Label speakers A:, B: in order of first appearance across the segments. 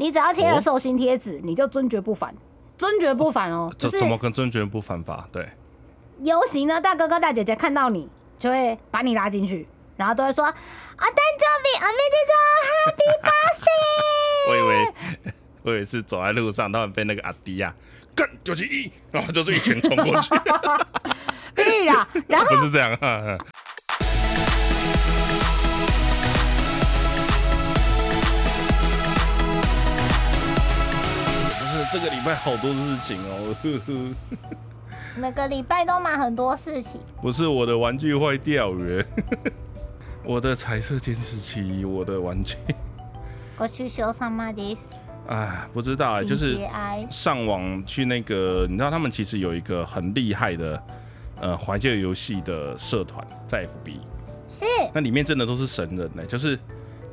A: 你只要贴了
B: 哦
A: 寿星贴纸，你就尊爵不凡，尊爵不凡哦。就是
B: 这怎么跟尊爵不犯法？对，
A: 游行呢，大哥哥大姐姐看到你就会把你拉进去，然后都会说啊，诞生日おめでとう，Happy Birthday。
B: 我以为我以为是走在路上，他们被那个阿迪亚干九七一，然后就是一拳冲过去，
A: 对啦，然后
B: 不是这样啊。 这个礼拜好多事情哦，呵 呵
A: 每个礼拜都忙很多事情。
B: 不是我的玩具坏掉了，我的彩色监视器，我的玩具，
A: 我去修什么的？
B: 哎，不知道哎，就是。上网去那个，你知道他们其实有一个很厉害的呃怀旧游戏的社团在 FB，
A: 是
B: 那里面真的都是神人呢、就是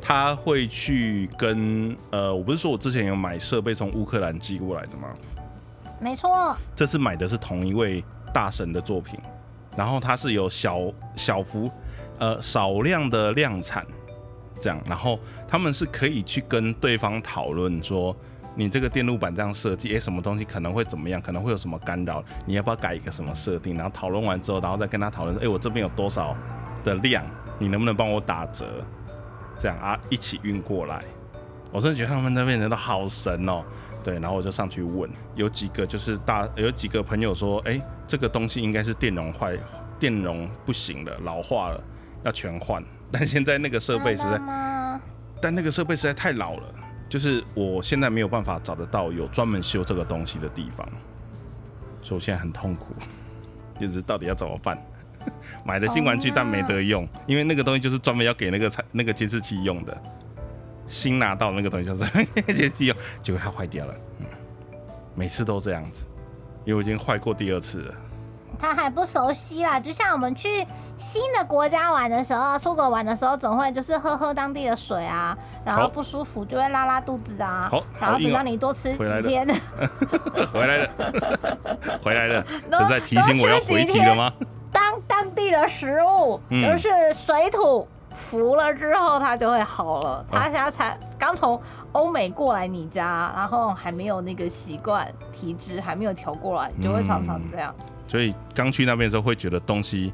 B: 他会去跟呃，我不是说我之前有买设备从乌克兰寄过来的吗？
A: 没错，
B: 这次买的是同一位大神的作品，然后它是有小小幅呃少量的量产，这样，然后他们是可以去跟对方讨论说，你这个电路板这样设计，诶，什么东西可能会怎么样，可能会有什么干扰，你要不要改一个什么设定？然后讨论完之后，然后再跟他讨论说，诶，我这边有多少的量，你能不能帮我打折？这样啊，一起运过来。我真的觉得他们那边人都好神哦。对，然后我就上去问，有几个就是大，有几个朋友说，哎、这个东西应该是电容坏，电容不行了，老化了，要全换。但现在那个设备实在？但那个设备实在太老了，就是我现在没有办法找得到有专门修这个东西的地方，所以我现在很痛苦，就是到底要怎么办？买的新玩具但没得用，因为那个东西就是专门要给那个才那个监视器用的。新拿到那个东西就是监视器用，结果它坏掉了。嗯，每次都这样子，因为我已经坏过第二次了。
A: 他还不熟悉啦，就像我们去新的国家玩的时候，出国玩的时候，总会就是喝喝当地的水啊，然后不舒服就会拉拉肚子啊，
B: 好
A: 然后等到你多吃
B: 回来了
A: 几天，
B: 回来了，回来了，
A: 都
B: 是在提醒我要回题了吗？
A: 当当地的食物、
B: 嗯
A: 就是水土服了之后，它就会好了。
B: 哦
A: 他现在才刚从欧美过来你家，然后还没有那个习惯，体质还没有调过来，就会常常这样。
B: 所以刚去那边的时候会觉得东西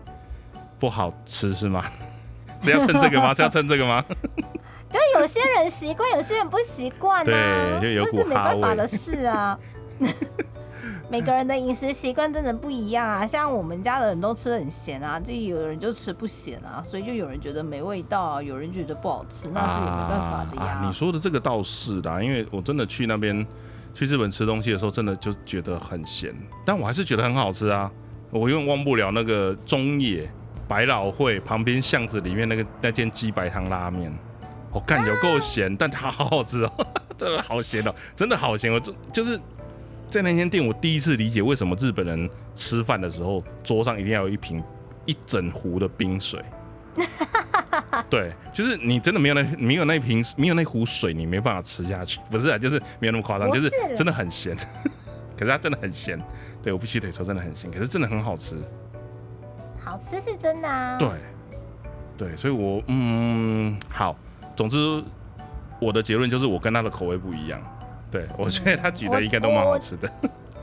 B: 不好吃是吗？是要蹭这个吗？是要蹭这个吗？
A: 就有些人习惯，有些人不习惯啊，
B: 对就有股
A: 这是没办法的事啊。每个人的饮食习惯真的不一样啊，像我们家的人都吃得很咸啊，就有人就吃不咸啊，所以就有人觉得没味道，有人觉得不好吃，那是也没办法的呀。
B: 你说的这个倒是啦，因为我真的去那边去日本吃东西的时候，真的就觉得很咸，但我还是觉得很好吃啊。我永远忘不了那个中野百老汇旁边巷子里面那个那间鸡白汤拉面，我、干有够咸，但它好好吃哦，真的好咸哦，真的好咸。我就就是在那间店，我第一次理解为什么日本人吃饭的时候桌上一定要有一瓶一整壶的冰水。对，就是你真的没有那没有那瓶没有那壶水，你没办法吃下去。不是啊，就是没有那么夸张，就是是真的很咸。可是它真的很咸，对我必须得说真的很咸，可是真的很好吃。
A: 好吃是真的啊。
B: 对，对，所以我嗯好，总之我的结论就是我跟他的口味不一样。对我觉得他举的应该都蛮好吃的。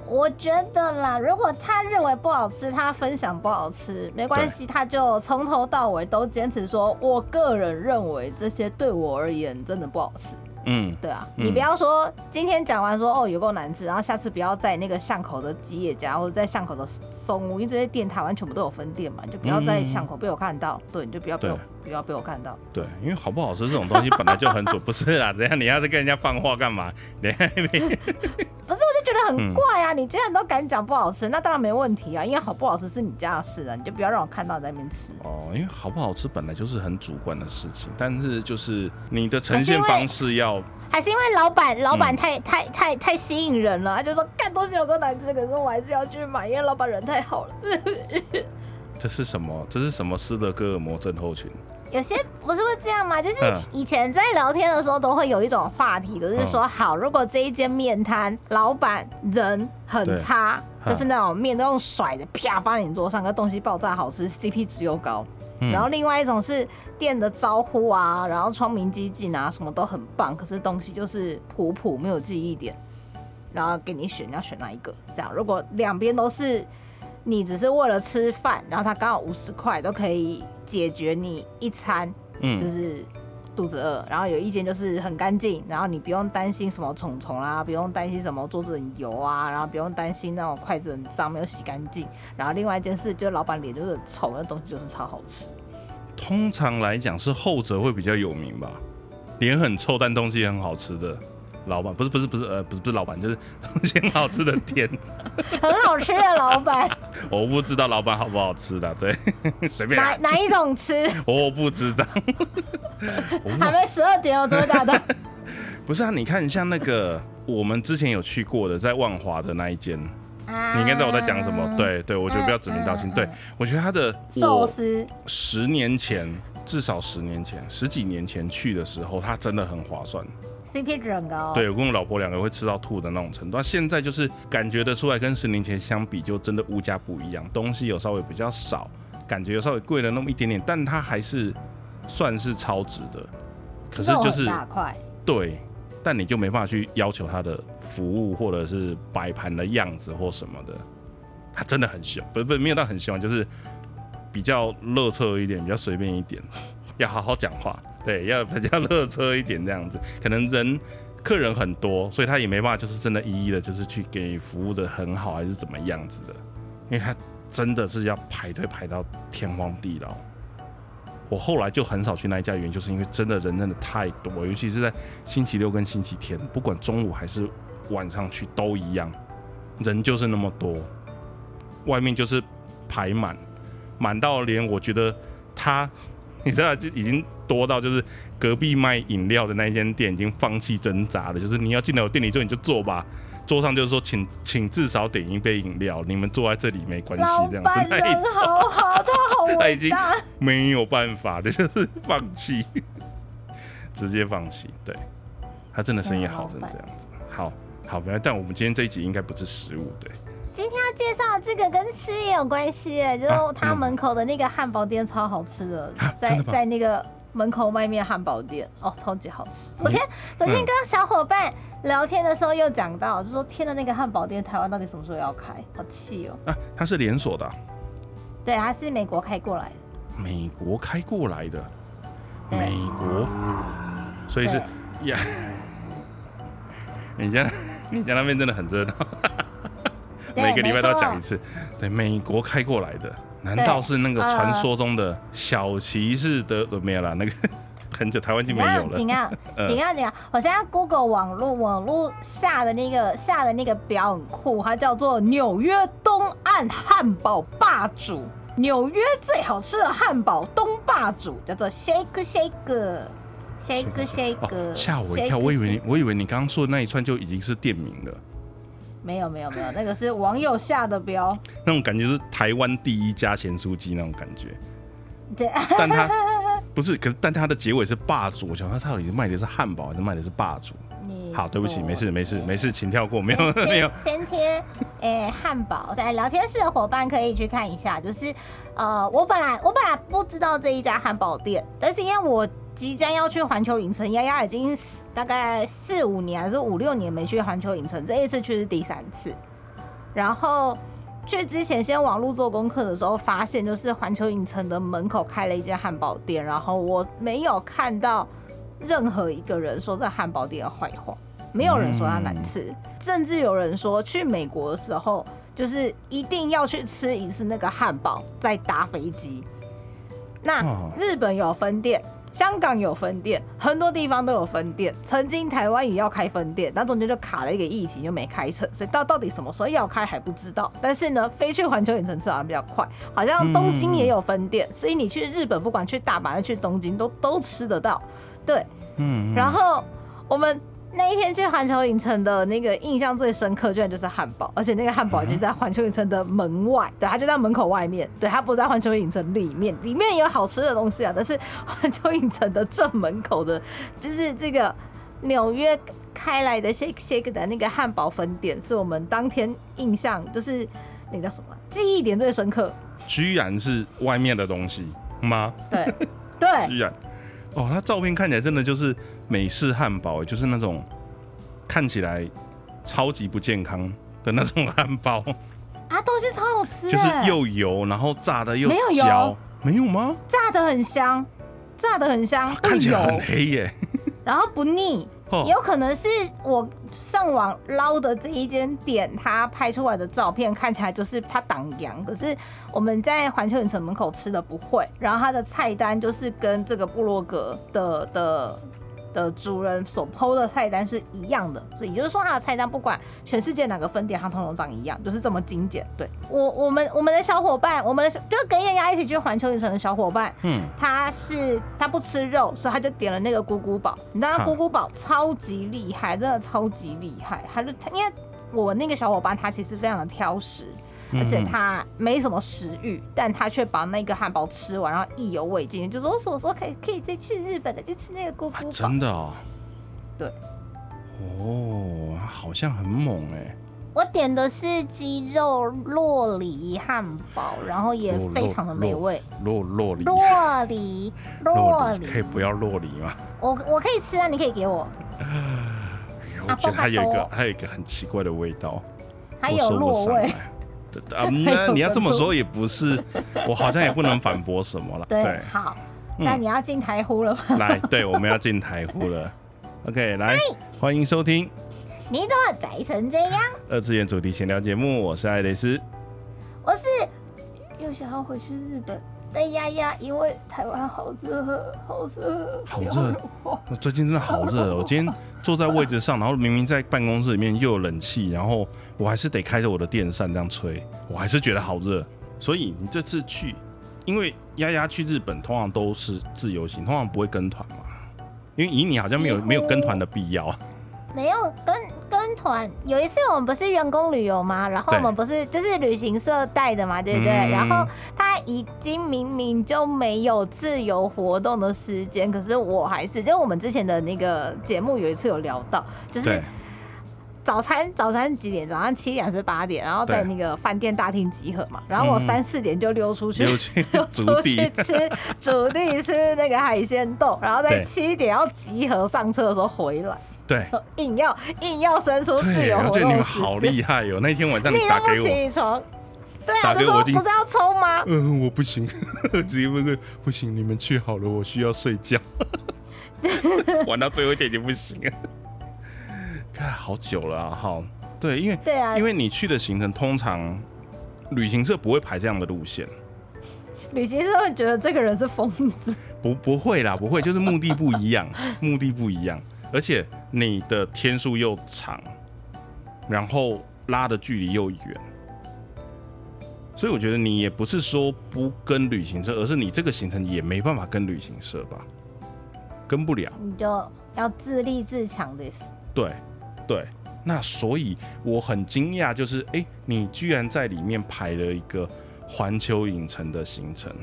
A: 我觉得啦，如果他认为不好吃，他分享不好吃，没关系，他就从头到尾都坚持说，我个人认为这些对我而言真的不好吃。
B: 嗯，
A: 对啊，
B: 嗯
A: 你不要说今天讲完说哦有够难吃，然后下次不要在那个巷口的吉野家或者在巷口的松屋，因为这些店台湾全部都有分店嘛，你就不要在巷口被我看到，对，你就不要被我不要被我看到。
B: 对，因为好不好吃这种东西本来就很准，不是啊？等一下你要是跟人家放话干嘛？等下
A: 不是，我就觉得很怪啊！你既然都敢讲不好吃，那当然没问题啊，因为好不好吃是你家的事啊，你就不要让我看到你在那边吃。
B: 哦，因为好不好吃本来就是很主观的事情，但是就是你的呈现方式要
A: 还是因为老板老板
B: 嗯
A: 太、太太太吸引人了，他就说干东西有多难吃，可是我还是要去买，因为老板人太好了。
B: 这是什么？这是什么斯德哥尔摩症候群？
A: 有些不是会这样吗？就是
B: 嗯
A: 以前在聊天的时候都会有一种话题，就是说，好，如果这一间面摊老板人很差，就是那种面都用甩的，啪放在你桌上，跟东西爆炸好吃，CP 值又高，
B: 嗯。
A: 然后另外一种是店的招呼啊，然后窗明几净啊，什么都很棒，可是东西就是普普没有记忆点，然后给你选，你要选哪一个？这样，如果两边都是你只是为了吃饭，然后他刚好五十块都可以解决你一餐，嗯就
B: 嗯，
A: 是肚子饿，然后有一间就是很干净，然后你不用担心什么虫虫啦，不用担心什么桌子很油啊，然后不用担心那种筷子很脏没有洗干净，然后另外一件事就是老板脸就是很丑，那东西就是超好吃。
B: 通常来讲是后者会比较有名吧，脸很臭但东西很好吃的老板，不是不是不是呃不是不是老板，就是 很好吃的店。
A: 很好吃的老板，
B: 我不知道老板好不好吃的，对，随便
A: 哪，哪一种吃？
B: 我不知道。
A: 还没十二点我，真的假的？
B: 不是啊，你看像那个我们之前有去过的，在万华的那一间，你应该知道我在讲什么。对对，我觉得不要指名道姓。对，我觉得他的
A: 寿司
B: 十年前，至少十年前、十几年前去的时候，它真的很划算。
A: CP 值很高。
B: 对我跟我老婆两个会吃到吐的那种程度。那现在就是感觉得出来，跟十年前相比，就真的物价不一样，东西有稍微比较少，感觉有稍微贵了那么一点点，但它还是算是超值的。可是就是
A: 大块，
B: 对，但你就没办法去要求它的服务或者是摆盘的样子或什么的。它真的很凶，不不没有到很凶，就是比较乐车一点，比较随便一点，要好好讲话，对，要比较乐车一点这样子。可能人客人很多，所以他也没办法就是真的一一的，就是去给服务的很好，还是怎么样子的，因为他真的是要排队排到天荒地老。我后来就很少去那一家，原因就是因为真的人真的太多，尤其是在星期六跟星期天，不管中午还是晚上去都一样，人就是那么多，外面就是排满，满到连我觉得他，你知道就已经多到就是隔壁卖饮料的那一间店已经放弃挣扎了，就是你要进来我店里做你就做吧。桌上就是说，请请至少点一杯饮料，你们坐在这里没关系，这样子那一种。
A: 好好，他好
B: 他已经。没有办法的，就是放弃，直接放弃。对，他真的生意好成这样子。好好，但我们今天这一集应该不是食物，对，
A: 今天要介绍的这个跟吃也有关系耶，就是
B: 啊
A: 他门口的那个汉堡店超好吃的，在在那个门口外面汉堡店哦，超级好吃。昨天
B: 嗯
A: 昨天跟小伙伴聊天的时候又讲到，就说天的那个汉堡店台湾到底什么时候要开？好气哦。
B: 啊，它是连锁的啊、
A: 对，它是美国开过来的，
B: 美国开过来的，美国，所以是呀，你家你家那边真的很热闹，
A: 对
B: 每个礼拜都要讲一次。对，美国开过来的，难道是那个传说中的小骑士的？呃没有啦，那个 很久台湾已经没有了。
A: 怎样？
B: 嗯
A: 怎样？怎样？我现在 Google 网络网络下的那个下的那个表很酷，它叫做纽约东岸汉堡霸主，纽约最好吃的汉堡东霸主，叫做 Shake Shake。Shake
B: 哦
A: Shake，
B: 吓我一跳我以为你我以为你刚刚说的那一串就已经是店名了，
A: 没有没有没有，那个是网友下的标。
B: 那种感觉是台湾第一家咸酥鸡那种感觉。
A: 对，
B: 但它 不是，可是但它的结尾是霸主，我想说它到底是卖的是汉堡还是卖的是霸主？好，对不起，
A: 多
B: 没事没事没事，请跳过，没有
A: 先
B: 没有。
A: 先贴诶汉堡，对，聊天室的伙伴可以去看一下。就是呃，我本来我本来不知道这一家汉堡店，但是因为我即将要去环球影城，丫丫已经大概四五年还是五六年没去环球影城，这一次去是第三次。然后去之前先网络做功课的时候，发现就是环球影城的门口开了一间汉堡店，然后我没有看到任何一个人说这汉堡店的坏话，没有人说它难吃，甚至有人说去美国的时候，就是一定要去吃一次那个汉堡，再搭飞机。那
B: 哦
A: 日本有分店，香港有分店，很多地方都有分店。曾经台湾也要开分店，但中间就卡了一个疫情，就没开成，所以到到底什么时候要开还不知道。但是呢，飞去环球影城吃好像比较快，好像东京也有分店，所以你去日本不管去大阪还是去东京都都吃得到。对，
B: 嗯，
A: 然后我们那一天去环球影城的那个印象最深刻，居然就是汉堡，而且那个汉堡已经在环球影城的门外，对，它就在门口外面，对，它不在环球影城里面，里面也有好吃的东西啊，但是环球影城的正门口的，就是这个纽约开来的 Shake Shake 的那个汉堡粉店，是我们当天印象就是那个叫什么记忆点最深刻。
B: 居然是外面的东西，吗？
A: 对对，
B: 居然，哦，它照片看起来真的就是美式汉堡，就是那种看起来超级不健康的那种汉堡，
A: 啊，东西超好吃，
B: 就是又油，然后炸的又
A: 没有油
B: 焦，没有吗？
A: 炸的很香，炸的很香，不
B: 看起来很，黑耶。
A: 然后不腻。
B: 哦
A: 有可能是我上网捞的这一间店，它拍出来的照片看起来就是它挡阳，可是我们在环球影城门口吃的不会。然后它的菜单就是跟这个部落格的的的主人所 PO 的菜单是一样的，所以也就是说它的菜单不管全世界哪个分店，它通通长一样，就是这么精简。对我我们我们的小伙伴，我们的就跟燕丫一起去环球影城的小伙伴，
B: 嗯，
A: 他是他不吃肉，所以他就点了那个咕咕堡。你知道
B: 哈
A: 咕咕堡超级厉害，真的超级厉害。他就他因为我那个小伙伴他其实非常的挑食，而且他没什么食欲，但他却把那个汉堡吃完，然后意犹未尽，就说我什么时候可以可以再去日本的就吃那个咕咕堡。
B: 真的哦。
A: 对。
B: 哦，好像很猛哎。
A: 我点的是鸡肉洛梨汉堡，然后也非常的美味。
B: 洛洛里，
A: 洛梨，洛梨，
B: 可以不要洛里吗？
A: 我我可以吃啊，你可以给我。
B: 我觉得它有一个
A: 波
B: 它有一个很奇怪的味道，
A: 还有
B: 我说不
A: 落味。
B: 上来。对啊，那你要这么说也不是，我好像也不能反驳什么了。
A: 对，好，那
B: 嗯
A: 你要进台呼了吗？
B: 来，对，我们要进台呼了。OK，来，欢迎收听
A: 你怎么宅成这样？
B: 二次元主题闲聊节目，我是爱蕾丝。
A: 我是又想要回去日本的丫丫，因为台湾好热，好热，
B: 好热我最近真的好热哦，我今天坐在位置上，然后明明在办公室里面又有冷气，然后我还是得开着我的电扇这样吹，我还是觉得好热。所以你这次去，因为丫丫去日本通常都是自由行，通常不会跟团嘛，因为以你好像没有没有跟团的必要。
A: 没有跟跟团。有一次我们不是员工旅游吗？然后我们不是就是旅行社带的嘛，对不对？
B: 嗯
A: 然后他已经明明就没有自由活动的时间，可是我还是，就我们之前的那个节目有一次有聊到，就是早餐早餐几点？早上七点还是八点？然后在那个饭店大厅集合嘛。然后我
B: 嗯
A: 三四点就溜出去，
B: 溜
A: 出去
B: 地，
A: 吃竹地吃那个海鲜冻，然后在
B: 对
A: 七点要集合上车的时候回来，
B: 对
A: 硬要硬要伸出自
B: 对，
A: 由活
B: 我觉得你们好厉害哦！那天晚上
A: 你
B: 打给我，
A: 起床。对啊，就说
B: 打给我
A: 不是要抽吗？
B: 嗯，我不行，直接问个不行，你们去好了，我需要睡觉。玩到最后一点就不行了，看好久了啊，好，对，因为
A: 对啊，
B: 因为你去的行程通常旅行社不会排这样的路线，
A: 旅行社会觉得这个人是疯子。
B: 不不会啦，不会，就是目的不一样，目的不一样，而且你的天数又长，然后拉的距离又远。所以我觉得你也不是说不跟旅行社，而是你这个行程也没办法跟旅行社吧，跟不了。
A: 你就要自立自强的。
B: 对，对。那所以我很惊讶，就是哎、诶你居然在里面排了一个环球影城的行程，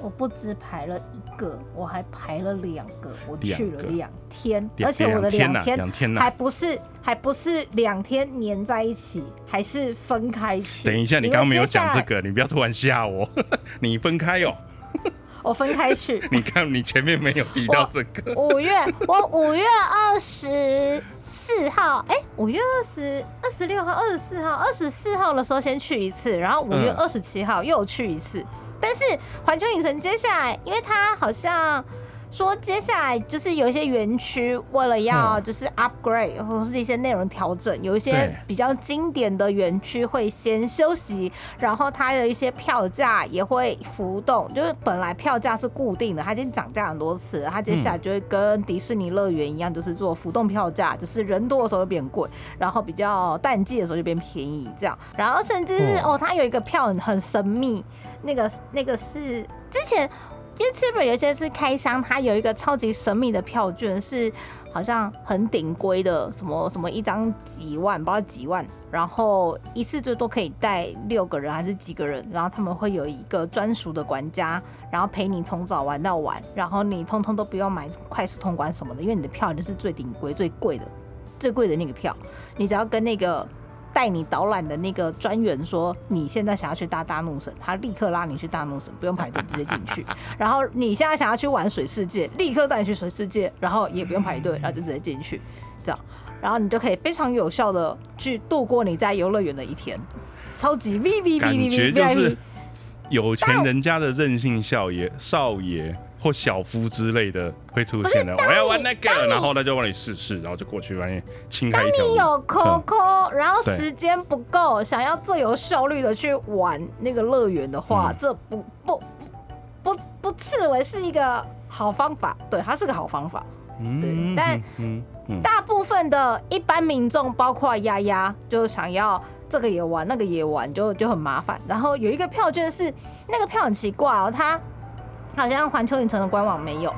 A: 我不止排了一个，我还排了两个，我去了两天，而且我的
B: 两天、
A: 两天
B: 两天呐、
A: 还不是还不是两天粘在一起，还是分开去。
B: 等一下，你刚刚没有讲这，个，你不要突然吓我。你分开哦，
A: 我分开去。
B: 你看你前面没有提到这个，
A: 五月，我五月二十四号，哎、五月二十二十六号、二十四号、二十四号的时候先去一次，然后五月
B: 嗯
A: 二十七号又去一次。但是环球影城接下来，因为它好像说接下来就是有一些园区为了要
B: 嗯。
A: 就是 upgrade 或者是一些内容调整，有一些比较经典的园区会先休息，然后它的一些票价也会浮动，就是本来票价是固定的，它已经涨价很多次，它接下来就会跟迪士尼乐园一样，就是做浮动票价，就是人多的时候就变贵，然后比较淡季的时候就变便宜这样，然后甚至是
B: 哦
A: 哦，它有一个票很很神秘，那个那个是之前 YouTube 有些是开箱，它有一个超级神秘的票券是。好像很顶规的，什么什么一张几万，不知道几万，然后一次最多可以带六个人还是几个人，然后他们会有一个专属的管家，然后陪你从早玩到晚，然后你通通都不用买快速通关什么的，因为你的票就是最顶规、最贵的、最贵的那个票，你只要跟那个带你导览的那个专员说你现在想要去搭大怒神，他立刻拉你去大怒神，不用排队直接进去。然后你现在想要去玩水世界，立刻带你去水世界，然后也不用排队，然后就直接进去，这样，然后你就可以非常有效的去度过你在游乐园的一天，超级 V V V
B: 感
A: V
B: 觉
A: V
B: 就
A: V
B: 是有钱人家的任性少爷、少爷或小夫之类的会出现的。我要玩那个，然后他就帮你试试，然后就过去帮你清开一条路。
A: 你有
B: 嗯
A: COCO，然后
B: 对
A: 时间不够，想要最有效率的去玩那个乐园的话，
B: 嗯
A: 这不不不不不视为是一个好方法。对，它是个好方法。
B: 嗯
A: 对但
B: 嗯嗯
A: 大部分的一般民众，包括丫丫，就想要这个也玩，那个也玩，就就很麻烦。然后有一个票券是那个票很奇怪哦，它好像环球影城的官网没有，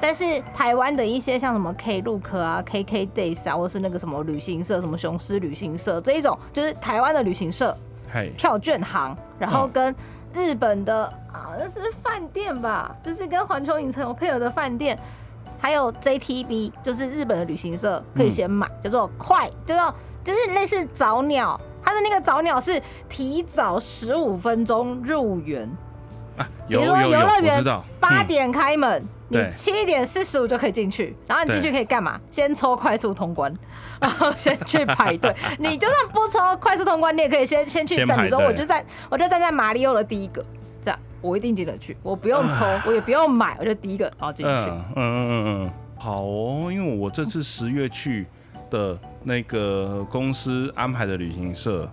A: 但是台湾的一些像什么 Klook 啊、KK Days 啊，或是那个什么旅行社、什么雄狮旅行社这一种，就是台湾的旅行社
B: 嗨，
A: 票券行，然后
B: 嗯。
A: 跟日本的啊，那是饭店吧，就是跟环球影城有配合的饭店，还有 JTB，就是日本的旅行社可以先买，叫做快，叫做就是类似早鸟，它的那个早鸟是提早十五分钟入园，
B: 啊，
A: 比如说
B: 有有有，
A: 游乐园八点开门。你七点四十五就可以进去，然后你进去可以干嘛？先抽快速通关，然后先去排队。你就算不抽快速通关，你也可以先先去站，
B: 先排
A: 比如说我就站，我就站在马里奥的第一个，这样我一定进得去，我不用抽，我也不用买，我就第一个然后进去。
B: 嗯嗯嗯嗯嗯，好哦，因为我这次十月去的那个公司安排的旅行社，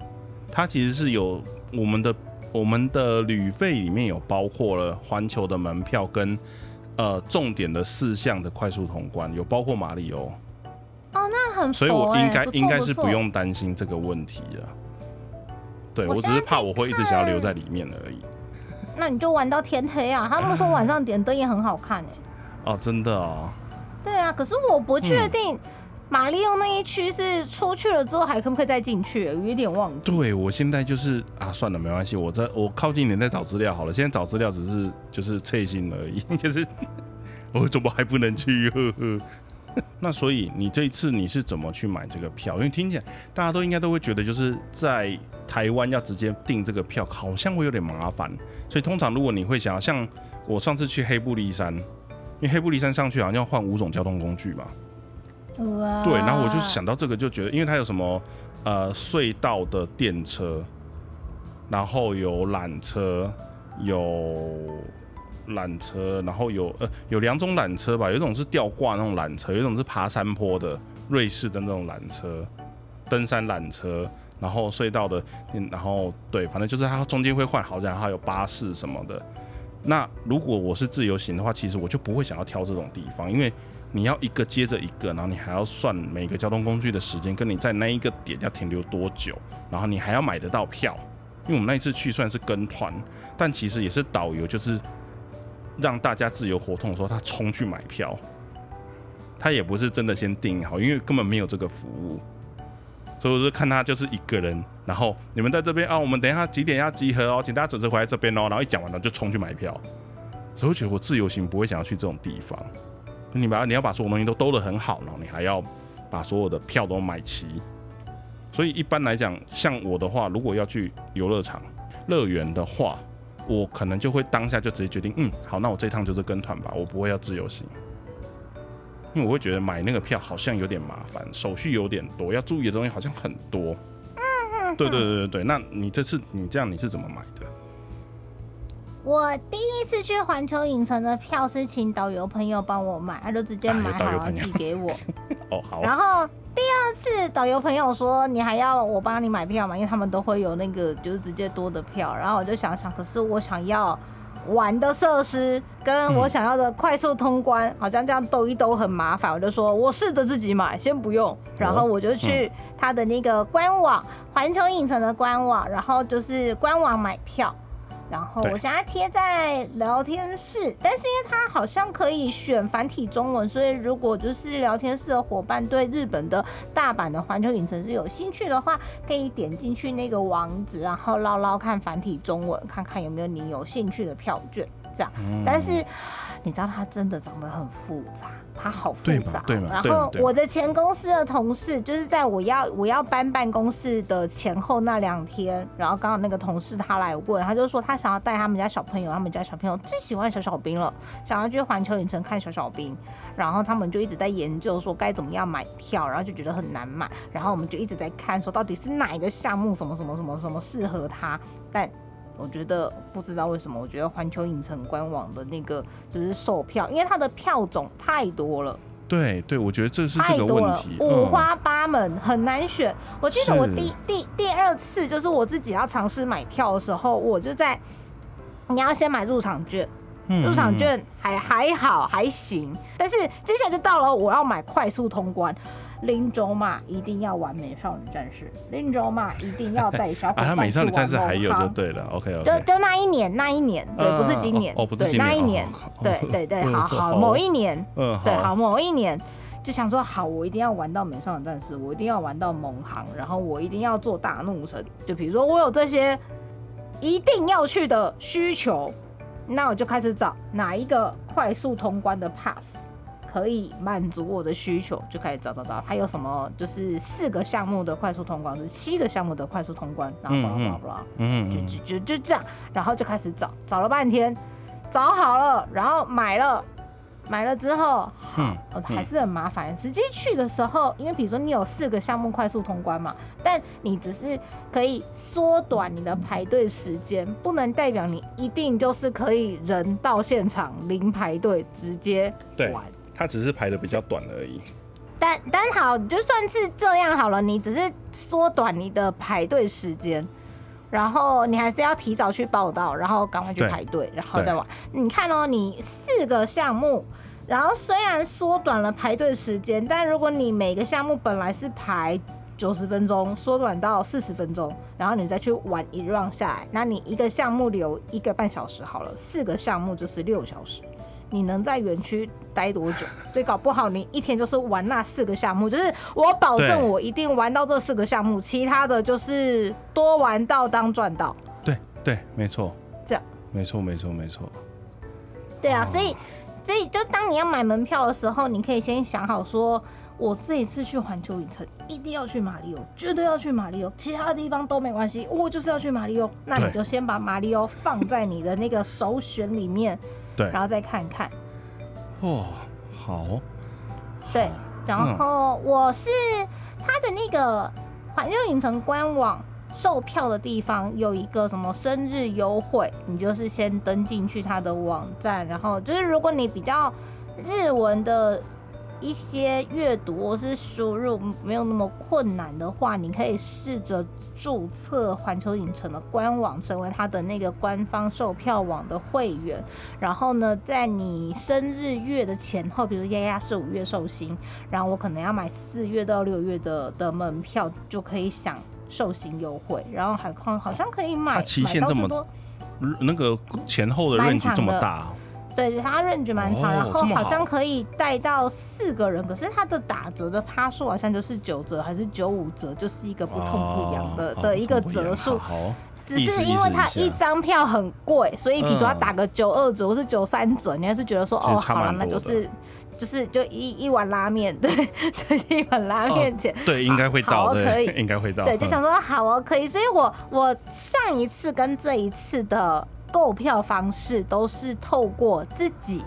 B: 它其实是有我们的我们的旅费里面有包括了环球的门票跟呃重点的四项的快速通关，有包括马里欧，
A: 哦，那很佛
B: 所以我应该应该是
A: 不
B: 用担心这个问题的。对
A: 我
B: 我只是怕我会一直想要留在里面而已。
A: 那你就玩到天黑啊！他们说 晚上点灯也很好看哎、
B: 哦，真的哦，
A: 对啊，可是我不确定马里奥那一区是出去了之后还可不可以再进去，有点忘记。
B: 对我现在就是啊，算了，没关系，我在我靠近一点再找资料好了。现在找资料只是就是测心而已，就是我怎么还不能去？呵呵。那所以你这一次你是怎么去买这个票？因为听起来大家都应该都会觉得，就是在台湾要直接订这个票，好像会有点麻烦。所以通常如果你会想要像我上次去黑布利山，因为黑布利山上去好像要换五种交通工具嘛，对，然后我就想到这个，就觉得，因为它有什么呃隧道的电车，然后有缆车，有缆车，然后有呃有两种缆车吧，有一种是吊挂那种缆车，有一种是爬山坡的瑞士的那种缆车，登山缆车，然后隧道的，然后对，反正就是它中间会换好，然后还有巴士什么的。那如果我是自由行的话，其实我就不会想要挑这种地方，因为你要一个接着一个，然后你还要算每个交通工具的时间，跟你在那一个点要停留多久，然后你还要买得到票。因为我们那一次去算是跟团，但其实也是导游，就是让大家自由活动的时候，他冲去买票，他也不是真的先订好，因为根本没有这个服务。所以我就看他就是一个人，然后你们在这边啊，我们等一下几点要集合哦，请大家准时回来这边哦。然后一讲完了就冲去买票，所以我觉得我自由行不会想要去这种地方。你把你要把所有东西都兜得很好，然后你还要把所有的票都买齐。所以一般来讲，像我的话，如果要去游乐场、乐园的话，我可能就会当下就直接决定，嗯，好，那我这趟就是跟团吧，我不会要自由行。因为我会觉得买那个票好像有点麻烦，手续有点多，要注意的东西好像很多。对对对对对，那你这次你这样你是怎么买的？
A: 我第一次去环球影城的票是请导游朋友帮我买，他就直接买好寄给我。
B: 哦，好，
A: 然后第二次导游朋友说你还要我帮你买票嘛，因为他们都会有那个就是直接多的票。然后我就想想，可是我想要玩的设施跟我想要的快速通关，好像这样兜一兜很麻烦。我就说我试着自己买，先不用。然后我就去他的那个官网，环球影城的官网，然后就是官网买票。然后我现在贴在聊天室，但是因为它好像可以选繁体中文，所以如果就是聊天室的伙伴对日本的大阪的环球影城是有兴趣的话，可以点进去那个网址，然后捞捞看繁体中文，看看有没有你有兴趣的票券。这样，但是你知道它真的长得很复杂，它好复杂。然后我的前公司的同事，就是在我要我要搬办公室的前后那两天，然后刚好那个同事他来问，他就说他想要带他们家小朋友，他们家小朋友最喜欢小小兵了，想要去环球影城看小小兵，然后他们就一直在研究说该怎么样买票，然后就觉得很难买，然后我们就一直在看说到底是哪一个项目什么什么什么什么适合他，但我觉得不知道为什么，我觉得环球影城官网的那个就是售票，因为它的票种太多了，
B: 对对，我觉得这是这个
A: 太多了
B: 问题，，嗯。
A: 五花八门，很难选。我记得我第第第二次就是我自己要尝试买票的时候，我就在你要先买入场券，
B: 嗯。
A: 入场券还还好还行，但是接下来就到了我要买快速通关。林州嘛，一定要玩美少女战士。林州嘛，一定要带小 伙
B: 啊，他美少女战士还有就对了，OK
A: 就
B: OK，
A: 就那一年，那一年，对，
B: 嗯
A: 不是今年，
B: 哦哦不是
A: 对，
B: 今年哦
A: 那一年
B: 好，
A: 对对 对，好好，某一年，
B: 嗯
A: 对，好，
B: 好，
A: 某一年就想说，好，我一定要玩到美少女战士，我一定要玩到猛航，然后我一定要做大怒神。就比如说，我有这些一定要去的需求，那我就开始找哪一个快速通关的 pass 可以满足我的需求，就开始找找找，它有什么就是四个项目的快速通关，是七个项目的快速通关，然后巴拉巴拉巴拉。
B: 嗯嗯
A: 就就就就这样，然后就开始找，找了半天，找好了，然后买了，买了之后，
B: 嗯
A: 呃还是很麻烦。实际去的时候，因为比如说你有四个项目快速通关嘛，但你只是可以缩短你的排队时间，不能代表你一定就是可以人到现场零排队直接
B: 对
A: 玩。
B: 他只是排的比较短而已，
A: 但但好，就算是这样好了，你只是缩短你的排队时间，然后你还是要提早去报道，然后赶快去排队，然后再玩。你看哦，你四个项目，然后虽然缩短了排队时间，但如果你每个项目本来是排九十分钟，缩短到四十分钟，然后你再去玩一 round 下来，那你一个项目留一个半小时好了，四个项目就是六小时。你能在园区待多久？所以搞不好你一天就是玩那四个项目，就是我保证我一定玩到这四个项目，其他的就是多玩到当赚到。
B: 对对，没错，
A: 这样，
B: 没错没错没错，
A: 对啊，
B: 哦
A: 所以所以就当你要买门票的时候，你可以先想好说。我这一次去环球影城，一定要去马里奥，绝对要去马里奥，其他的地方都没关系，我就是要去马里奥。那你就先把马里奥放在你的那个首选里面，
B: 对，
A: 然后再看看。
B: 哇，好，
A: 对，然后我是它的那个环球影城官网售票的地方有一个什么生日优惠，你就是先登进去它的网站，然后就是如果你比较日文的。一些阅读或是输入没有那么困难的话，你可以试着注册环球影城的官网，成为它的那个官方售票网的会员。然后呢，在你生日月的前后，比如丫丫是五月寿星，然后我可能要买四月到六月的的门票，就可以享寿星优惠。然后海况好像可以买，
B: 它期限这么
A: 多
B: 那个前后的
A: 蛮
B: range 这么大，
A: 对，它 range 蛮长，
B: 哦
A: 然后
B: 这么
A: 好。像可以带到四个人，可是它的打折的趴数好像就是九折还是九五折，就是一个不痛不痒的、
B: 哦
A: 的一个折数。
B: 好，
A: 只
B: 意思
A: 是因为它
B: 一下
A: 张票很贵，所以比如说打个九二折或是九三折，你还是觉得说
B: 其实
A: 哦，好了，那就是就是就一一碗拉面，对，就是一碗拉面钱。
B: 对，应该会
A: 好
B: 到，
A: 可以。
B: 对，应该会到，
A: 对，就
B: 嗯。
A: 想说好哦，可以。所以我我上一次跟这一次的购票方式都是透过自己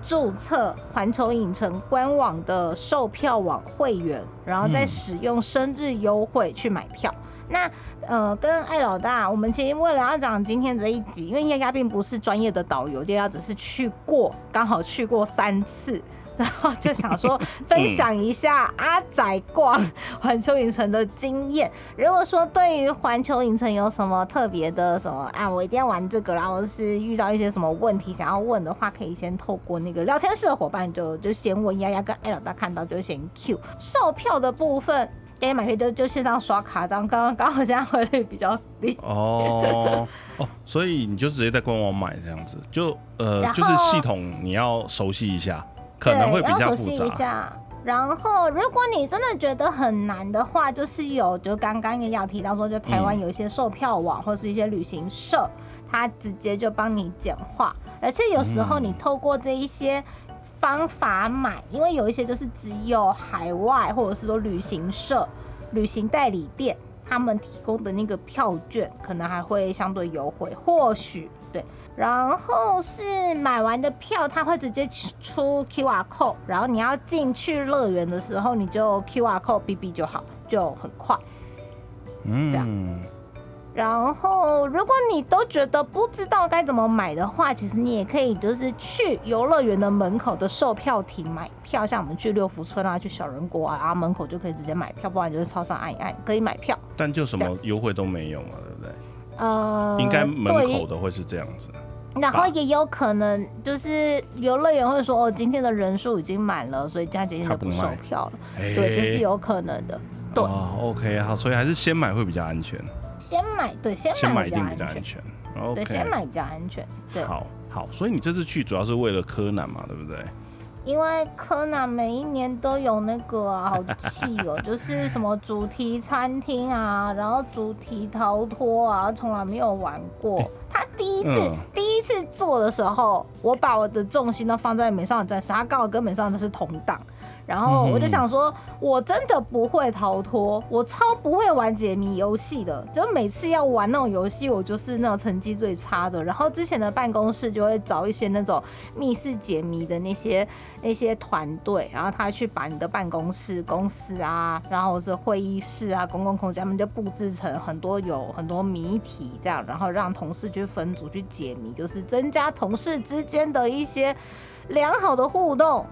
A: 注册环球影城官网的售票网会员，然后再
B: 嗯
A: 使用生日优惠去买票。那呃，跟艾老大，我们其实为了要讲今天这一集，因为丫丫并不是专业的导游，丫丫只是去过，刚好去过三次。然后就想说分享一下阿仔逛环球影城的经验。如果说对于环球影城有什么特别的什么啊，我一定要玩这个然后是遇到一些什么问题想要问的话，可以先透过那个聊天室的伙伴就就先问丫丫跟艾老大看到就先 Q 售票的部分。给买票就就线上刷卡，这样刚刚刚好现在汇率比较低。
B: 哦哦，所以你就直接在官网买这样子，就呃就是系统你要熟悉一下，可能会比
A: 对要熟悉一
B: 较复杂。
A: 下。然后，如果你真的觉得很难的话，就是有，就刚刚也要提到说，就台湾
B: 嗯
A: 有一些售票网或是一些旅行社，它直接就帮你简化。而且有时候你透过这一些方法买，因为有一些就是只有海外或者是说旅行社、旅行代理店他们提供的那个票券，可能还会相对优惠，或许对。然后是买完的票，他会直接出 QR code，然后你要进去乐园的时候，你就 QR code B B 就好，就很快。
B: 嗯，
A: 这样然后，如果你都觉得不知道该怎么买的话，其实你也可以就是去游乐园的门口的售票亭买票，像我们去六福村啊、去小人国啊，然后门口就可以直接买票，不然就是超商按一按可以买票。
B: 但就什么优惠都没有嘛，对不对？
A: 呃，
B: 应该门口的会是这样子。
A: 然后也有可能就是游乐园会说哦，今天的人数已经满了，所以加今天就不售票了。
B: 哎
A: 对，这是有可能的。对，
B: 哦，OK，好，所以还是先买会比较安全，
A: 先买，对，先
B: 先买一定
A: 比较安全。
B: 比较安全。
A: 对，先买比较安全。对，
B: 好好，所以你这次去主要是为了柯南嘛，对不对？
A: 因为柯南每一年都有那个啊，好气哦，就是什么主题餐厅啊，然后主题逃脱啊，从来没有玩过。他第一次、
B: 嗯
A: 第一次做的时候，我把我的重心都放在美少女战士，他刚好跟美少女战士同档。然后我就想说，我真的不会逃脱，我超不会玩解谜游戏的。就每次要玩那种游戏，我就是那种成绩最差的。然后之前的办公室就会找一些那种密室解谜的那些那些团队，然后他去把你的办公室、公司啊，然后是会议室啊、公共空间，他们就布置成很多有很多谜题这样，然后让同事去分组去解谜，就是增加同事之间的一些良好的互动。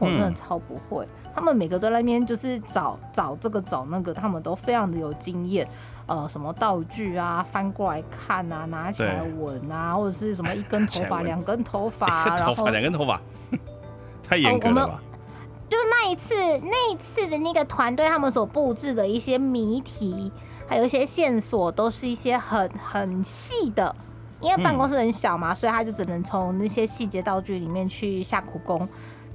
A: 我真的
B: 嗯
A: 超不会，他们每个都在那边就是找找这个找那个，他们都非常的有经验。呃，什么道具啊，翻过来看啊，拿起来闻啊，或者是什么一根头发、两根头 发
B: 两根头发，太严格了吧？
A: 就那一次，那一次的那个团队他们所布置的一些谜题，还有一些线索，都是一些很很细的。因为办公室很小嘛，所以他就只能从那些细节道具里面去下苦功，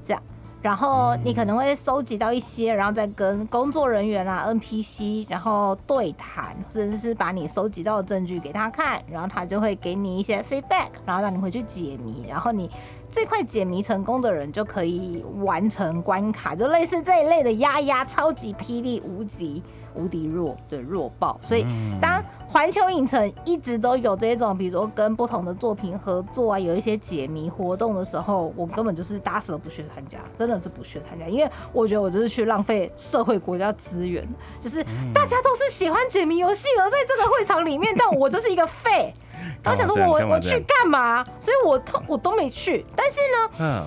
A: 这样。然后你可能会收集到一些，然后再跟工作人员啊、NPC，然后对谈，甚至是把你收集到的证据给他看，然后他就会给你一些 feedback，然后让你回去解谜，然后你最快解谜成功的人就可以完成关卡，就类似这一类的压压超级霹雳无极。无敌弱的弱爆。所以当环球影城一直都有这种，比如说跟不同的作品合作啊，有一些解谜活动的时候，我根本就是打死都不去参加，真的是不去参加，因为我觉得我就是去浪费社会国家资源，就是大家都是喜欢解谜游戏，而在这个会场里面，但我就是一个废。然后想说我我去
B: 干嘛？
A: 所以我都我都没去。但是呢，
B: 嗯，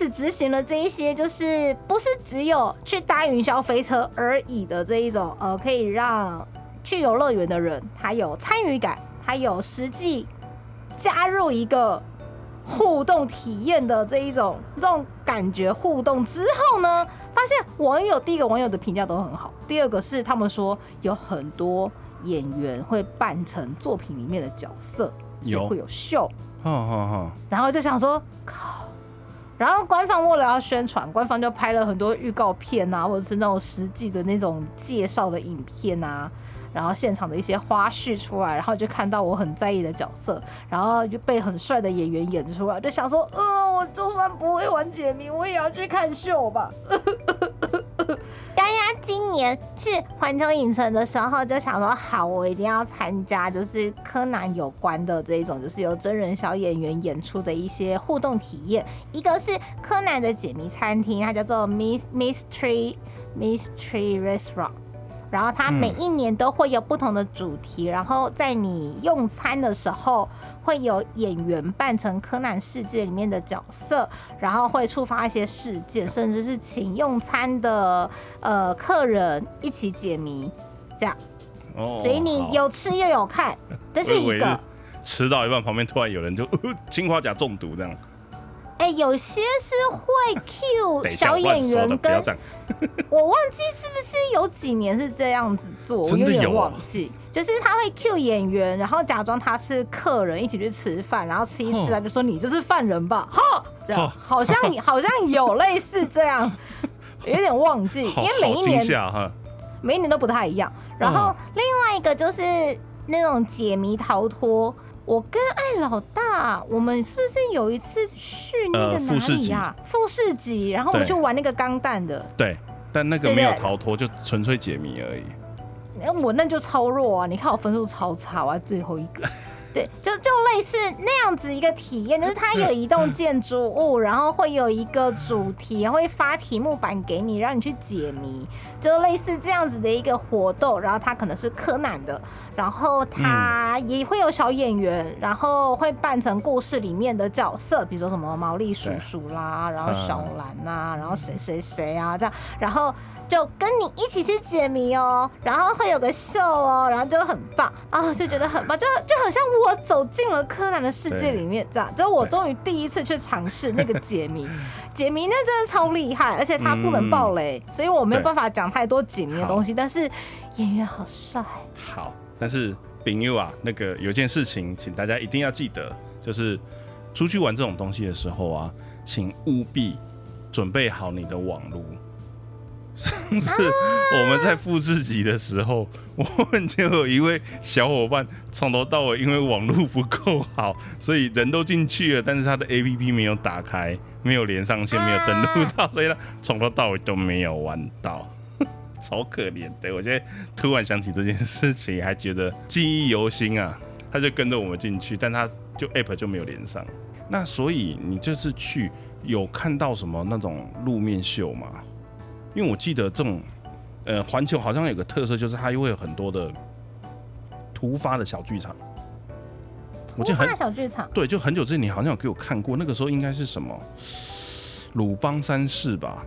A: 始执行了这一些，就是不是只有去搭云霄飞车而已的这一种，呃，可以让去游乐园的人他有参与感，他有实际加入一个互动体验的这一种这种感觉互动之后呢，发现网友第一个网友的评价都很好，第二个是他们说有很多演员会扮成作品里面的角色，
B: 有
A: 会有秀。然后就想说，靠。然后官方为了要宣传，官方就拍了很多预告片啊，或者是那种实际的那种介绍的影片啊，然后现场的一些花絮出来，然后就看到我很在意的角色，然后就被很帅的演员演出来，就想说，呃，我就算不会玩解谜，我也要去看秀吧。今年去环球影城的时候就想说，好，我一定要参加，就是柯南有关的这一种，就是由真人小演员演出的一些互动体验。一个是柯南的解谜餐厅，它叫做 Miss Mystery Mystery Restaurant。然后它每一年都会有不同的主题，然后在你用餐的时候，会有演员扮成柯南世界里面的角色，然后会触发一些事件，甚至是请用餐的呃客人一起解谜，这样，
B: 哦，
A: 所以你有吃又有看，这是一个。
B: 吃到一半，旁边突然有人就呃 青花甲中毒这样，
A: 哎、有些是会
B: 下
A: 小演员跟。我忘记是不是有几年是这样子做，我有点忘记。就是他会 cue 演员，然后假装他是客人，一起去吃饭，然后吃一吃，他就说你就是犯人吧，哈，这样
B: 哦
A: 好像 好像有类似这样，有点忘记，因为每一年
B: 哈，
A: 每一年都不太一样。然后另外一个就是那种解谜逃脱。我跟艾老大，我们是不是有一次去那个哪里啊？富士集，然后我们就玩那个钢弹的。
B: 对，但那个没有逃脱，就纯粹解谜而已。
A: 哎我那就超弱啊！你看我分数超差，我还最后一个。对，就就类似那样子一个体验，就是它有移动建筑物，然后会有一个主题，会发题目板给你，让你去解谜，就类似这样子的一个活动。然后它可能是柯南的，然后它也会有小演员，然后会扮成故事里面的角色，比如说什么毛利叔叔啦，然后小兰呐、然后谁谁谁啊这样，然后。就跟你一起去解谜哦，然后会有个秀哦，然后就很棒啊，就觉得很棒，就就好像我走进了柯南的世界里面，这样，就是我终于第一次去尝试那个解谜，解谜那真的超厉害，而且它不能爆雷，所以我没有办法讲太多解谜的东西，但是演员好帅，
B: 好，但是丙友啊，那个有件事情，请大家一定要记得，就是出去玩这种东西的时候啊，请务必准备好你的网路。上次我们在复制集的时候，我们就有一位小伙伴从头到尾因为网络不够好，所以人都进去了，但是他的 APP 没有打开，没有连上线，没有登录到，所以他从头到尾都没有玩到。超可怜的。我现在突然想起这件事情，还觉得记忆犹新啊。他就跟着我们进去，但他就 app 就没有连上。那所以你这次去有看到什么那种路面秀吗？因为我记得这种呃环球好像有个特色，就是它会有很多的突发的小剧场。我记得很
A: 小剧场，
B: 对，就很久之前你好像有给我看过，那个时候应该是什么鲁邦三世吧？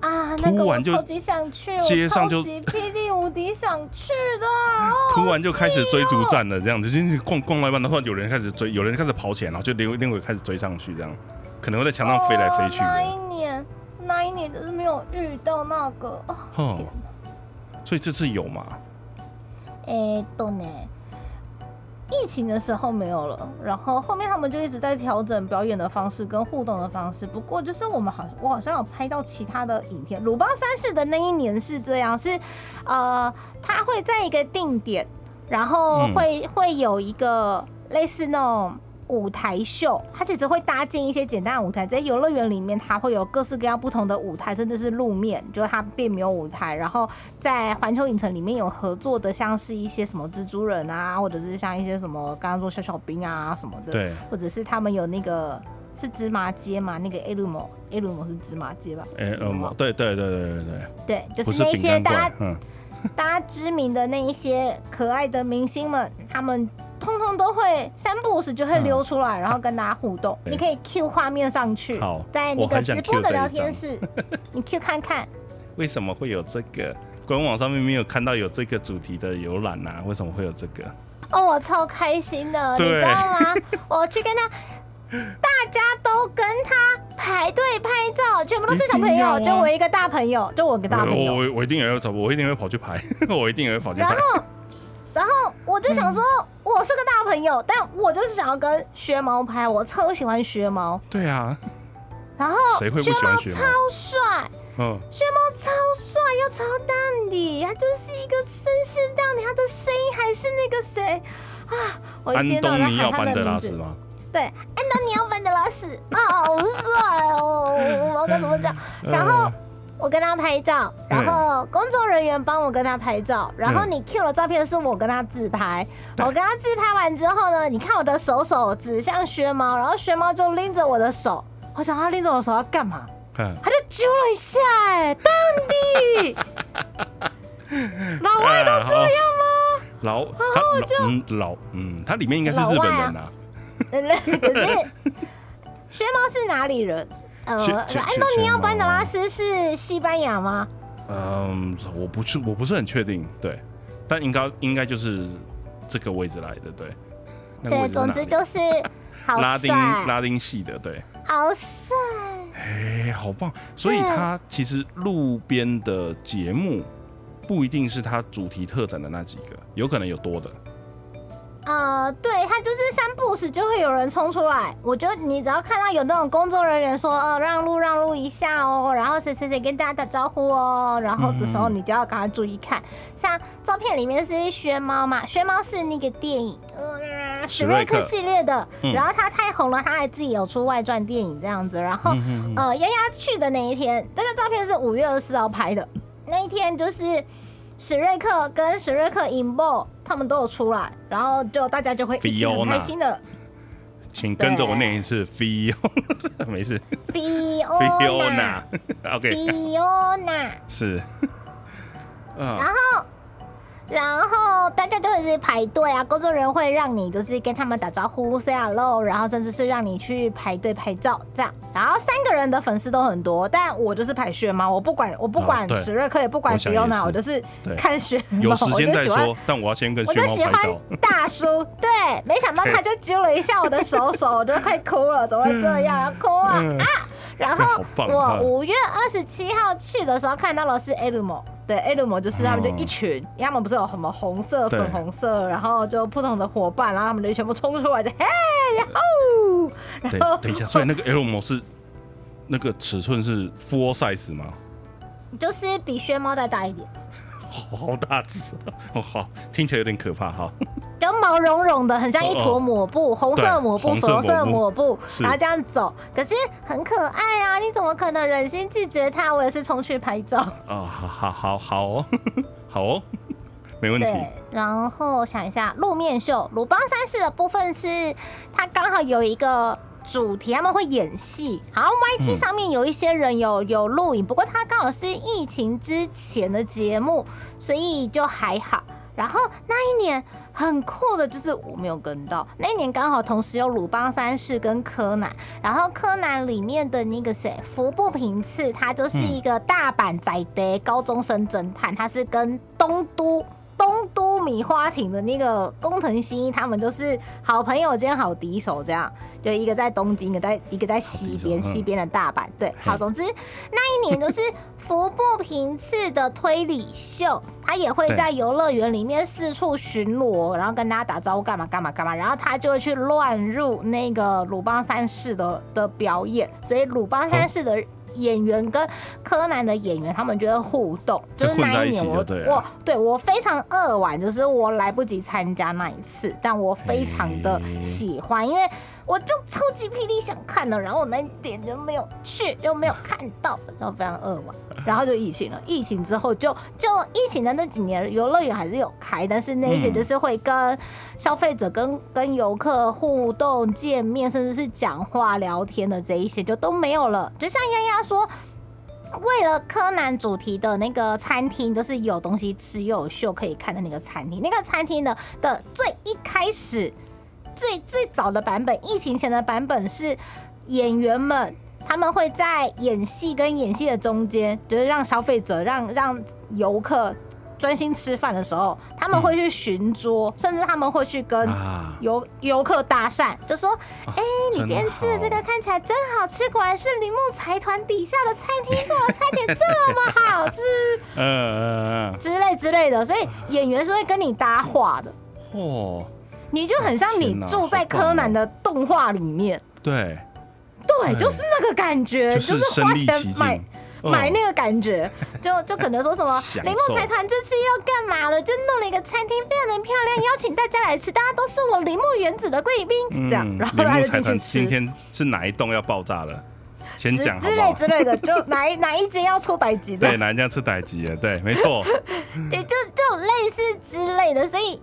A: 啊，那个我
B: 突然就
A: 超级想去，
B: 街上就
A: 霹雳无敌想去的，哦
B: 突然就开始追逐战了，这样子，就去逛逛到一半，突然有人开始追，有人开始跑起来，然后就另另外开始追上去，这样可能会在墙上飞来飞去
A: 哦那一。年，那一年就是没有遇到那个，哦
B: 哼
A: 天
B: 所以这次有吗？
A: 哎，对呢。疫情的时候没有了，然后后面他们就一直在调整表演的方式跟互动的方式。不过就是我们好，我好像有拍到其他的影片。鲁邦三世的那一年是这样，是呃，他会在一个定点，然后
B: 嗯
A: 会、会有一个类似那种舞台秀，它其实会搭建一些简单的舞台，在游乐园里面，它会有各式各样不同的舞台，甚至是路面，就是它并没有舞台。然后在环球影城里面有合作的，像是一些什么蜘蛛人啊，或者是像一些什么刚刚说小小兵啊什么的，
B: 对，
A: 或者是他们有那个是芝麻街嘛，那个 A 路某 A 路某是芝麻街吧？
B: 哎、
A: 有吗
B: 嗯，对对对对对对，
A: 对，就是那些大家，
B: 嗯，
A: 大家知名的那一些可爱的明星们，他们通通都会三不五时就会溜出来，然后跟大家互动。你可以 Q 画面上去，
B: 好
A: 在那个直播的聊天室，你 Q 看看。
B: 为什么会有这个？官网上面没有看到有这个主题的游览啊？为什么会有这个？
A: 哦，我超开心的，你知道吗？我去跟他，大家都跟他排队拍照，全部都是小朋友，就我一个大朋友，就我一个大朋友。
B: 我我我一定也会跑，我一定会跑去拍，我一定也会跑去拍
A: 然。后，然后我就想说，我是个大朋友，但我就是想要跟学毛拍，我超喜欢学毛。
B: 对啊，
A: 然后
B: 谁会不喜欢学毛
A: 超帅，
B: 嗯，
A: 学猫超帅又超淡定，他就是一个绅士淡定，他的声音还是那个谁啊，我一
B: 安
A: 天到晚喊他的名字。
B: 拉斯吗？
A: 对，安东尼奥班德拉斯啊，好帅哦！我要该怎么讲？然后
B: 呃
A: 我跟他拍照，然后工作人员帮我跟他拍照，然后
B: 嗯
A: 你 Q 的照片是我跟他自拍。
B: 对
A: 我跟他自拍完之后呢，你看我的手手指向薛猫，然后薛猫就拎着我的手，我想他拎着我的手要干嘛？
B: 看，
A: 他就揪了一下、哎，当地，老外都这样吗？
B: 老他老嗯老嗯，他里面应该是日本人啊。
A: 可是 薛猫是哪里人？呃，安东尼奥班德拉斯是西班牙吗？
B: 嗯，我不是我不是很确定，对，但应该应该就是这个位置来的，对。
A: 对，总之就是 好
B: 拉丁，拉丁系的，对。
A: 好帅。
B: 哎、好棒！所以他其实路边的节目不一定是他主题特展的那几个，有可能有多的。
A: 呃，对，他就是三步时就会有人冲出来，我就你只要看到有那种工作人员说，呃，让路让路一下哦，然后谁谁谁跟大家打招呼哦，然后的时候
B: 嗯
A: 你就要赶快注意看，像照片里面是薛猫嘛，薛猫是那个电影，呃，啊，史瑞克系列的。然后他太红了，他还自己有出外传电影这样子。然后呃，丫丫去的那一天，这个照片是五月二十四号拍的。那一天就是史瑞克跟史瑞克影波他们都有出来，然后就大家就会一起很开心的。
B: 请跟着我念一次，Fiona，没事
A: ，Fiona，OK，Fiona
B: 是，
A: 然后。然后大家就会是排队啊，工作人员会让你就是跟他们打招呼，say hello，然后甚至是让你去排队拍照这样。然后三个人的粉丝都很多，但我就是排炫嘛，我不管我不管史瑞克也不管徐优娜，我就是看炫
B: 猫。有时间再说，但我要先跟炫猫拍
A: 照。大叔，对，没想到他就揪了一下我的手手，我都快哭了，怎么会这样？哭啊啊！然后我五月二十七号去的时候看到了是 Elmo。对，A 路模就是他们就一群，他们不是有什么红色、粉红色，然后就不同的伙伴，然后他们就全部冲出来，就嘿，然后，
B: 然后等一下，所以那个 L 模是那个尺寸是 full size 吗？
A: 就是比轩猫再大一点。
B: 好大只哦，好，听起来有点可怕哈。
A: 就毛茸茸的，很像一坨抹布，红色抹布，粉红色抹布，然后这样走，可是很可爱啊！你怎么可能忍心拒绝他？我也是冲去拍照。
B: 哦，好好好好哦，好哦，没问题。
A: 然后想一下，路面秀鲁邦三世的部分是它刚好有一个。主题他们会演戏，然后 YT 上面有一些人有有录影，不过他刚好是疫情之前的节目，所以就还好。然后那一年很酷的就是我没有跟到，那一年刚好同时有鲁邦三世跟柯南，然后柯南里面的那个谁服部平次，他就是一个大阪在的高中生侦探，他是跟东都。东都米花町的那个工藤新一，他们都是好朋友兼好敌手，这样就一个在东京，一个在一个在西边，西边的大阪。对，好，总之那一年就是服部平次的推理秀，他也会在游乐园里面四处巡逻，然后跟大家打招呼，干嘛干嘛干嘛，然后他就会去乱入那个鲁邦三世的的表演，所以鲁邦三世的。演员跟柯南的演员，他们就会互动，就是那一年我我对我非常扼腕，就是我来不及参加那一次，但我非常的喜欢，因为。我就超级霹雳想看的，然后我那点就没有去，就没有看到，然后非常扼腕。然后就疫情了，疫情之后就就疫情的那几年，游乐园还是有开，但是那些就是会跟消费者、跟跟游客互动、见面，甚至是讲话、聊天的这一些就都没有了。就像丫丫说，为了柯南主题的那个餐厅，就是有东西吃又有秀可以看的那个餐厅，那个餐厅呢的最一开始。最最早的版本，疫情前的版本是演员们他们会在演戏跟演戏的中间，就是让消费者让让游客专心吃饭的时候，他们会去寻桌，甚至他们会去跟游游客搭讪，就说：“哎，你 今天吃的这个看起来真好吃，果然是铃木财团底下的餐厅做的菜点这么好吃，嗯之类之类的。”所以演员是会跟你搭话的。哦。你就很像你住在柯南的动画里面，
B: 对，
A: 对，就是那个感觉，就是花钱买买那个感觉，就就可能说什么 铃木财团这次要干嘛了，就弄了一个餐厅，非常的漂亮，邀请大家来吃，大家都是我铃木原子的贵宾，这样，然后大家就进去
B: 吃。今天是哪一栋要爆炸了？先讲
A: 之类之类的，就哪一 哪一间要出歹集？
B: 对，哪一间出歹机了？对，没错，
A: 对，就这种类似之类的，所以。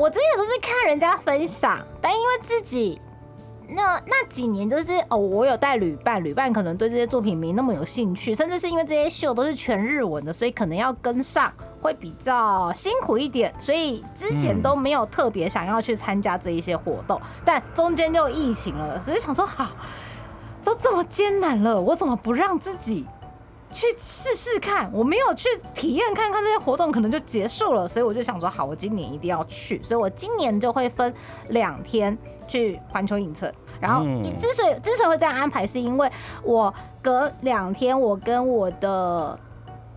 A: 我之前都是看人家分享，但因为自己那那几年就是哦，我有带旅伴，旅伴可能对这些作品没那么有兴趣，甚至是因为这些秀都是全日文的，所以可能要跟上会比较辛苦一点，所以之前都没有特别想要去参加这一些活动。但中间就疫情了，所以想说好，都这么艰难了，我怎么不让自己？去试试看，我没有去体验看看这些活动，可能就结束了，所以我就想说，好，我今年一定要去，所以我今年就会分两天去环球影城。然后，之所以之所以会这样安排，是因为我隔两天我跟我的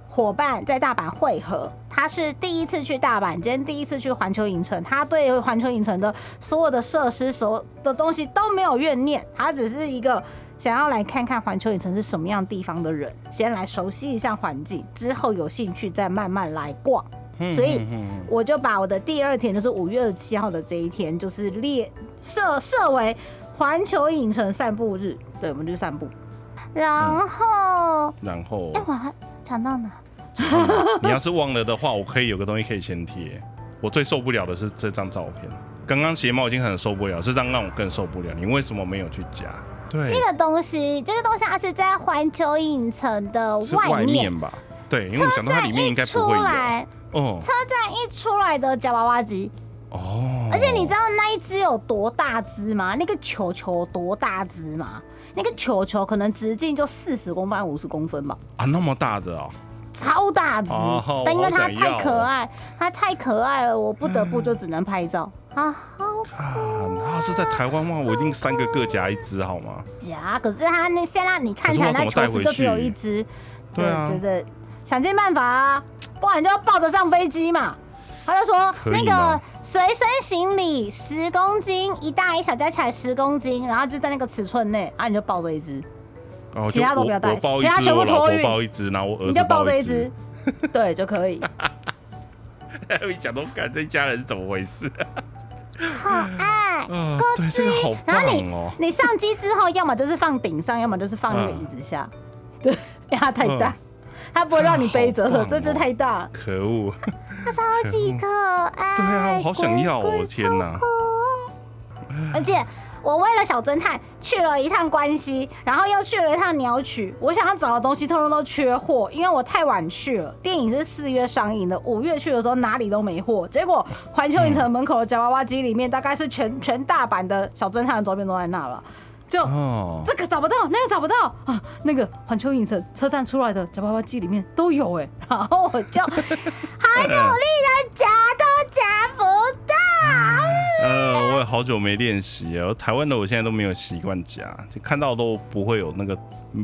A: 伙伴在大阪会合，他是第一次去大阪，今天第一次去环球影城，他对环球影城的所有的设施、所有的东西都没有怨念，他只是一个。想要来看看环球影城是什么样地方的人，先来熟悉一下环境，之后有兴趣再慢慢来逛。
B: 嗯
A: 所以我就把我的第二天，就是五月二十七号的这一天，就是列设设为环球影城散步日。对，我们就散步。然后，
B: 然后
A: 哎、我还讲到哪？
B: 你要是忘了的话，我可以有个东西可以先贴。我最受不了的是这张照片，刚刚睫毛已经很受不了，这张让我更受不了。你为什么没有去夹？对
A: 这，个东西，这个东西它是在环球影城的
B: 是外
A: 外面。
B: 吧？对，因为我想到它里面应该不
A: 车
B: 会
A: 来，
B: 哦
A: 车站一出来的夹娃娃机，
B: 哦，
A: 而且你知道那一只有多大只吗？那个球球多大只吗？那个球球可能直径就四十公分、五十公分吧，
B: 啊那么大的哦，
A: 超大只。
B: 哦
A: 但因为它太可爱，它太可爱了，我不得不就只能拍照啊，好
B: 啊，它是在台湾的话，我一定三个各夹一只好吗？
A: 夹。可是它那现在你看起来那球子就只有一只，
B: 对啊
A: 对对，想尽办法啊，不然就要抱着上飞机嘛。他就说那个随身行李十公斤，一大一小加起来十公斤，然后就在那个尺寸内，啊你就抱着一只，
B: 然后
A: 其他都不要带其他全部托运
B: 抱一只，然后我儿子
A: 你就抱着
B: 一
A: 一只。对就可以。
B: 我 一想都感这一家人是怎么回事？
A: 好爱。
B: 嗯，对，这个好
A: 然后
B: 棒哦。
A: 你上机之后，要么就是放顶上，要么就是放那个椅子下。对，因为它太大，它不会让你背着的，这只太大了，
B: 可恶！
A: 它超级可爱。
B: 对啊，我好想要哦！
A: 龟龟
B: 天哪
A: 而且我为了小侦探去了一趟关西，然后又去了一趟鸟取，我想要找的东西通通都缺货，因为我太晚去了。电影是四月上映的，五月去的时候哪里都没货。结果环球影城门口的夹娃娃机里面，大概是全全大阪的小侦探的周边都在那了，就。
B: 哦，
A: 这个找不到，那个找不到啊！那个环球影城车站出来的夹娃娃机里面都有哎，然后我就 很努力的夹
B: 久没练习了。台湾的我现在都没有习惯夹，就看到都不会有那个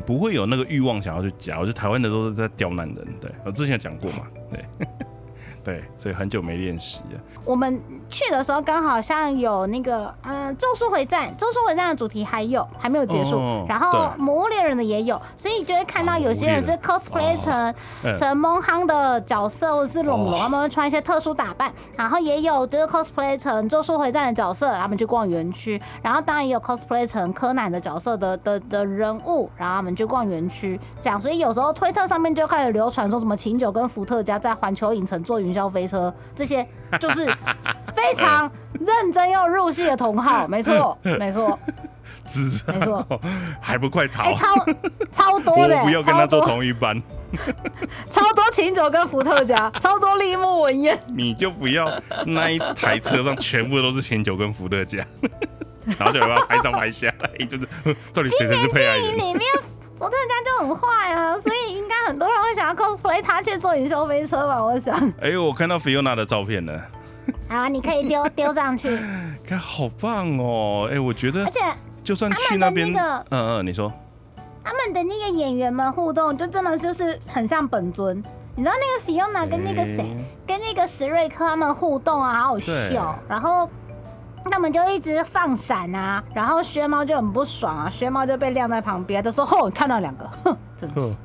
B: 不会有那个欲望想要去夹。我觉得台湾的都是在刁难人。对我之前讲过嘛，对对，所以很久没练习了。
A: 我们去的时候刚好像有那个嗯《咒术回战》，《咒术回战》的主题还有还没有结束，
B: 哦
A: 然后《魔物猎人》的也有，所以就会看到有些人是 cosplay 成、
B: 嗯。
A: 成蒙夯的角色，或者是龙龙，
B: 哦
A: 他们会穿一些特殊打扮，然后也有就是 cosplay 成《咒术回战》的角色，他们去逛园区，然后当然也有 cosplay 成柯南的角色的的的人物，然后他们去逛园区，这样，所以有时候推特上面就开始流传说什么琴酒跟伏特加在环球影城做云霄飞车，这些就是非常认真又入戏的同好，没错，没错，没错，
B: 还不快逃！
A: 超超多的、
B: 不要跟他坐同一班，
A: 超多秦九跟伏特加，超多立木文彦，
B: 你就不要那一台车上全部都是前九跟伏特加，然后就把它拍照拍下来，就是到底谁才是配爱人？
A: 里面伏特加就很坏啊，所以应该很多人会想要 cosplay 他去坐云霄飞车吧？我想，
B: 哎、我看到 Fiona 的照片了，
A: 啊，你可以丢丢上去，
B: 看好棒哦！哎、我觉得
A: 而且
B: 就算去那边，嗯嗯，你说
A: 他们的那个演员们互动，就真的就是很像本尊。你知道那个 Fiona 跟那个谁，
B: 哎
A: 跟那个史瑞克他们互动啊，好好笑。然后他们就一直放闪啊，然后薛猫就很不爽啊，薛猫就被晾在旁边，都说：“吼，你看到两个，哼，真是。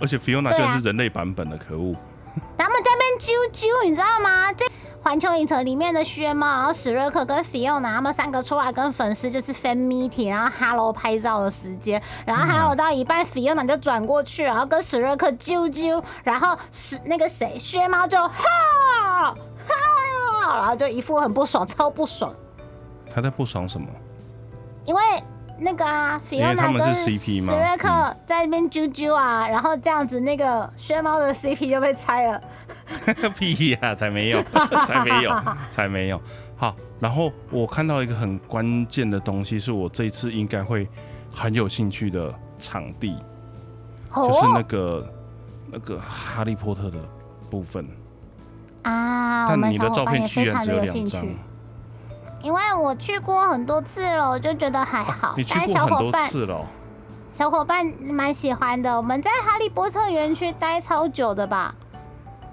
B: 而且 Fiona 就是人类版本的，可恶！
A: 他们在那边啾啾，你知道吗？这环球影城里面的薛猫，然后史瑞克跟 Fiona 他们三个出来跟粉丝就是 fan meeting，然后 Hello 拍照的时间，然后 Hello 到一半、f i o n a 就转过去，然后跟史瑞克啾啾，然后史那个谁薛猫就哈哈，然后就一副很不爽，超不爽，
B: 他在不爽什么？
A: 因为。那个啊
B: 因为他们
A: 跟
B: 是
A: 史
B: CP 嘛
A: 瑞克在那边啾啾啊，然后这样子，那个薛猫的 CP 就被拆了。
B: 屁呀、才没有，才没有，才没有。好，然后我看到一个很关键的东西，是我这一次应该会很有兴趣的场地，就是那
A: 哦
B: 个那个哈利波特的部分。
A: 啊，
B: 但你的照片居然只有两张
A: 因为我去过很多次了，我就觉得还好。
B: 你去过很多
A: 小伙伴
B: 次了哦、
A: 小伙伴蛮喜欢的。我们在哈利波特园区待超久的吧？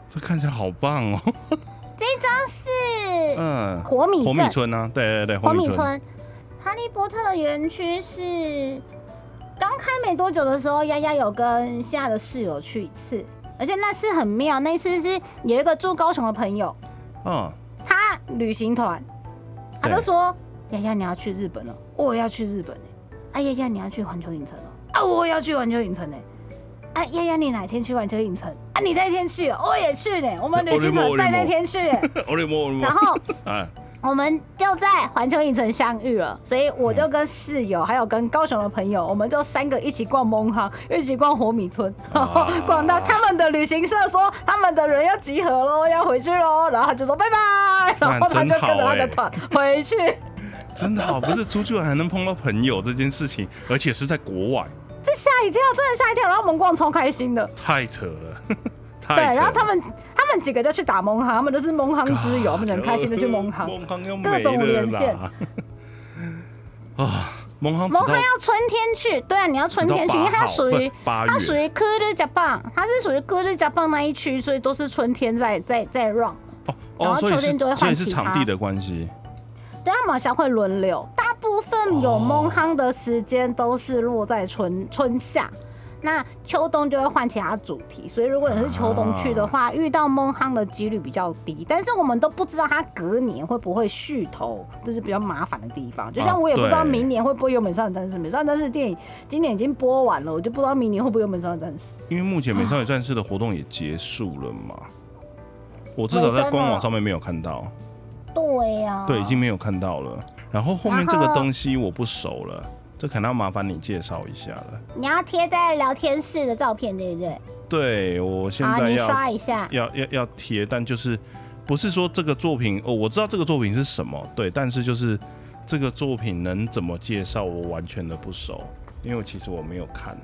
B: 这看起来好棒哦。
A: 这张是
B: 嗯，
A: 火米
B: 火米
A: 镇，
B: 村啊，对对对，
A: 火
B: 火米村。
A: 米村。哈利波特园区是刚开没多久的时候，丫丫有跟现在的室友去一次，而且那次很妙，那次是有一个住高雄的朋友，
B: 嗯，
A: 他旅行团，他就说：“丫丫你要去日本了，我也要去日本呢。哎丫丫，你要去环球影城了，啊，我也要去环球影城呢。啊，丫丫你哪天去环球影城？啊，你那天去，我也去呢。我们旅行团带那天去，然后，
B: 哎，
A: 我们就在环球影城相遇了。所以我就跟室友还有跟高雄的朋友，我们就三个一起逛蒙哈，一起逛火米村，然后逛到他们的旅行社说他们的人要集合喽，要回去喽，然后他就说拜拜，然后他就跟着他的团回去。
B: 真的好，不是出去玩还能碰到朋友这件事情，而且是在国外，
A: 这吓一跳，真的吓一跳。然后我们逛超开心的，
B: 太扯了，太
A: 对。然后他们他们几个就去打蒙航，他们都是蒙航之友，他们很开心的去蒙航，各种连线。
B: 啊，蒙航
A: 蒙航要春天去，对啊，你要春天去，因为它属于它属于科日加棒，它是属于科日加棒那一区，所以都是春天在在在 run。
B: 哦哦，所以是所以是场地的关系。
A: 对他们好像会轮流，大部分有蒙夯的时间都是落在春春夏，那秋冬就会换其他主题。所以如果你是秋冬去的话，遇到蒙夯的几率比较低。但是我们都不知道它隔年会不会续投，这是比较麻烦的地方。就像我也不知道明年会不会有《美少女战士》，《美少女战士》电影今年已经播完了，我就不知道明年会不会有《美少女战士》。
B: 因为目前《美少女战士》的活动也结束了嘛，我至少在官网上面没有看到。
A: 对呀，
B: 对，已经没有看到了。然后后面这个东西我不熟了，这可能要麻烦你介绍一下了。
A: 你要贴在聊天室的照片，对不对？
B: 对，我现在要
A: 刷一下，
B: 要要要贴，但就是不是说这个作品哦，我知道这个作品是什么，对，但是就是这个作品能怎么介绍，我完全的不熟，因为其实我没有看。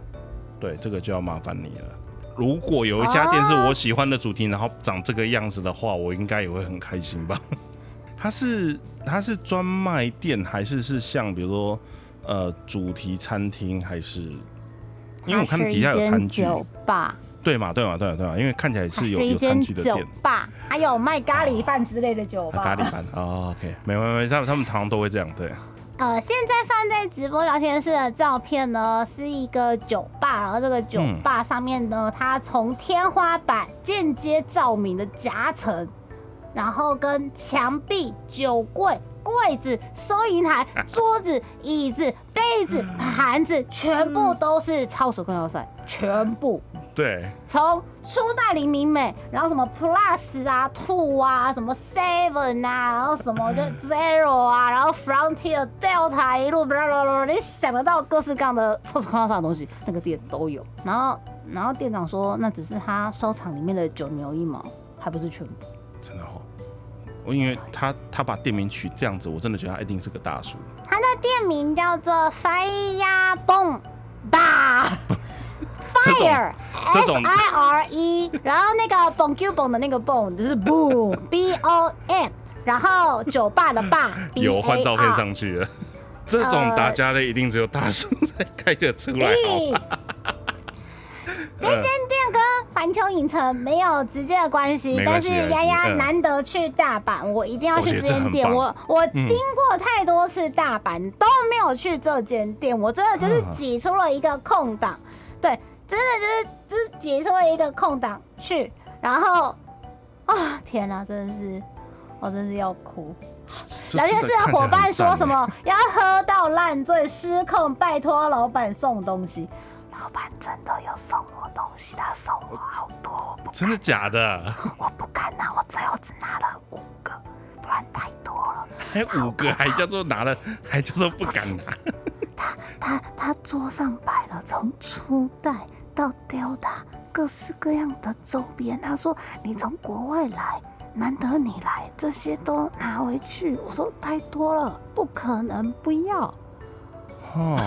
B: 对，这个就要麻烦你了。如果有一家店是我喜欢的主题，然后长这个样子的话，我应该也会很开心吧。它是它是专卖店还是是像比如说呃主题餐厅还是？因为我看底下有餐具。
A: 酒吧。
B: 对嘛对嘛对嘛对嘛，因为看起来是有有餐具的店。
A: 酒吧还有卖咖喱饭之类的酒吧。
B: 咖喱饭哦，OK，没没没，他们他们常常都会这样对。
A: 呃，现在放在直播聊天室的照片呢，是一个酒吧，然后这个酒吧上面呢，它从天花板间接照明的夹层。然后跟墙壁、酒柜、柜子、收银台、桌子、椅子、杯子、盘子，全部都是超时空要塞，全部。
B: 对。
A: 从初代黎明美，然后什么 Plus 啊、Two 啊、什么 Seven 啊，然后什么就 Zero 啊，然后 Frontier、Delta 一路，你想得到各式各样的超时空要塞的东西，那个店都有。然后，然后店长说，那只是他收藏里面的九牛一毛，还不是全部。
B: 我因为他他把店名取这样子，我真的觉得他一定是个大叔。
A: 他的店名叫做 Fire Bomb Bar，Fire
B: 这种
A: I R E，然后那个 Bong Q Bong 的那个 Bong 就是 Boom B O M，然后酒吧的 Bar
B: 有换照片上去了。这种打家的一定只有大叔才开得出来，
A: 这间店跟环球影城没有直接的关系，但是丫丫难得去大阪，我一定要去这间店。我我经过太多次大阪都没有去这间店，我真的就是挤出了一个空档，对，真的就是就是挤出了一个空档去，然后啊天哪，真的是我真是要哭。聊天室的伙伴说什么要喝到烂醉失控，拜托老板送东西。老板真的有送我东西，他送我好多，我不
B: 真的假的？
A: 我不敢拿，我最后只拿了五个，不然太多了。
B: 还五个，还叫做拿了，还叫做不敢拿。
A: 他他他桌上摆了从初代到 Delta 各式各样的周边，他说你从国外来，难得你来，这些都拿回去。我说太多了，不可能，不要。
B: 哦，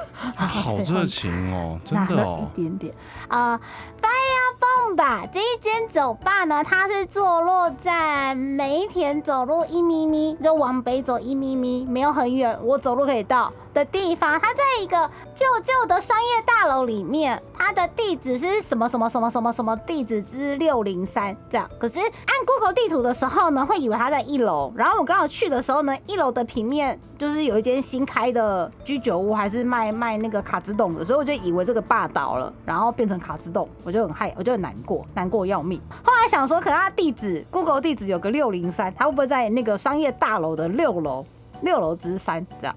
B: 好热情哦，真的哦，
A: 一点点。啊，Fire Bomb 这一间酒吧呢，它是坐落在梅田走路一咪咪，就往北走一咪咪，没有很远，我走路可以到的地方，它在一个旧旧的商业大楼里面，它的地址是什么什么什么什么什么地址之六零三这样。可是按 Google 地图的时候呢，会以为它在一楼。然后我刚好去的时候呢，一楼的平面就是有一间新开的居酒屋，还是卖卖那个卡兹洞的，所以我就以为这个霸倒了，然后变成卡兹洞，我就很害，我就很难过，难过要命。后来想说，可是它地址 Google 地址有个六零三，它会不会在那个商业大楼的六楼？六楼之三这样，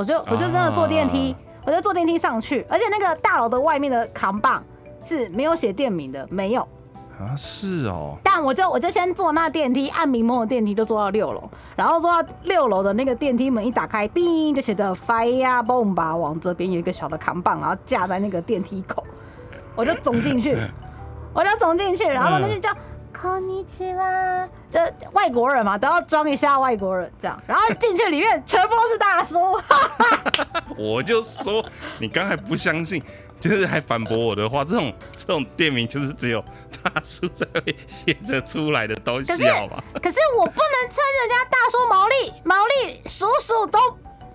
A: 我就我就真的坐电梯，我就坐电梯上去，而且那个大楼的外面的扛棒是没有写店名的，没有
B: 啊，是哦。
A: 但我就我就先坐那电梯，按名目的电梯就坐到六楼，然后坐到六楼的那个电梯门一打开，哔就写着 Fire Bomb 往这边有一个小的扛棒，然后架在那个电梯口，我就走进去，我就走进去，然后那就叫。こんにちは，这外国人嘛，都要装一下外国人这样，然后进去里面全部都是大叔。
B: 我就说你刚才不相信，就是还反驳我的话，这种这种店名就是只有大叔才会写着出来的东西，好吧？
A: 可是我不能称人家大叔毛利毛利叔叔都。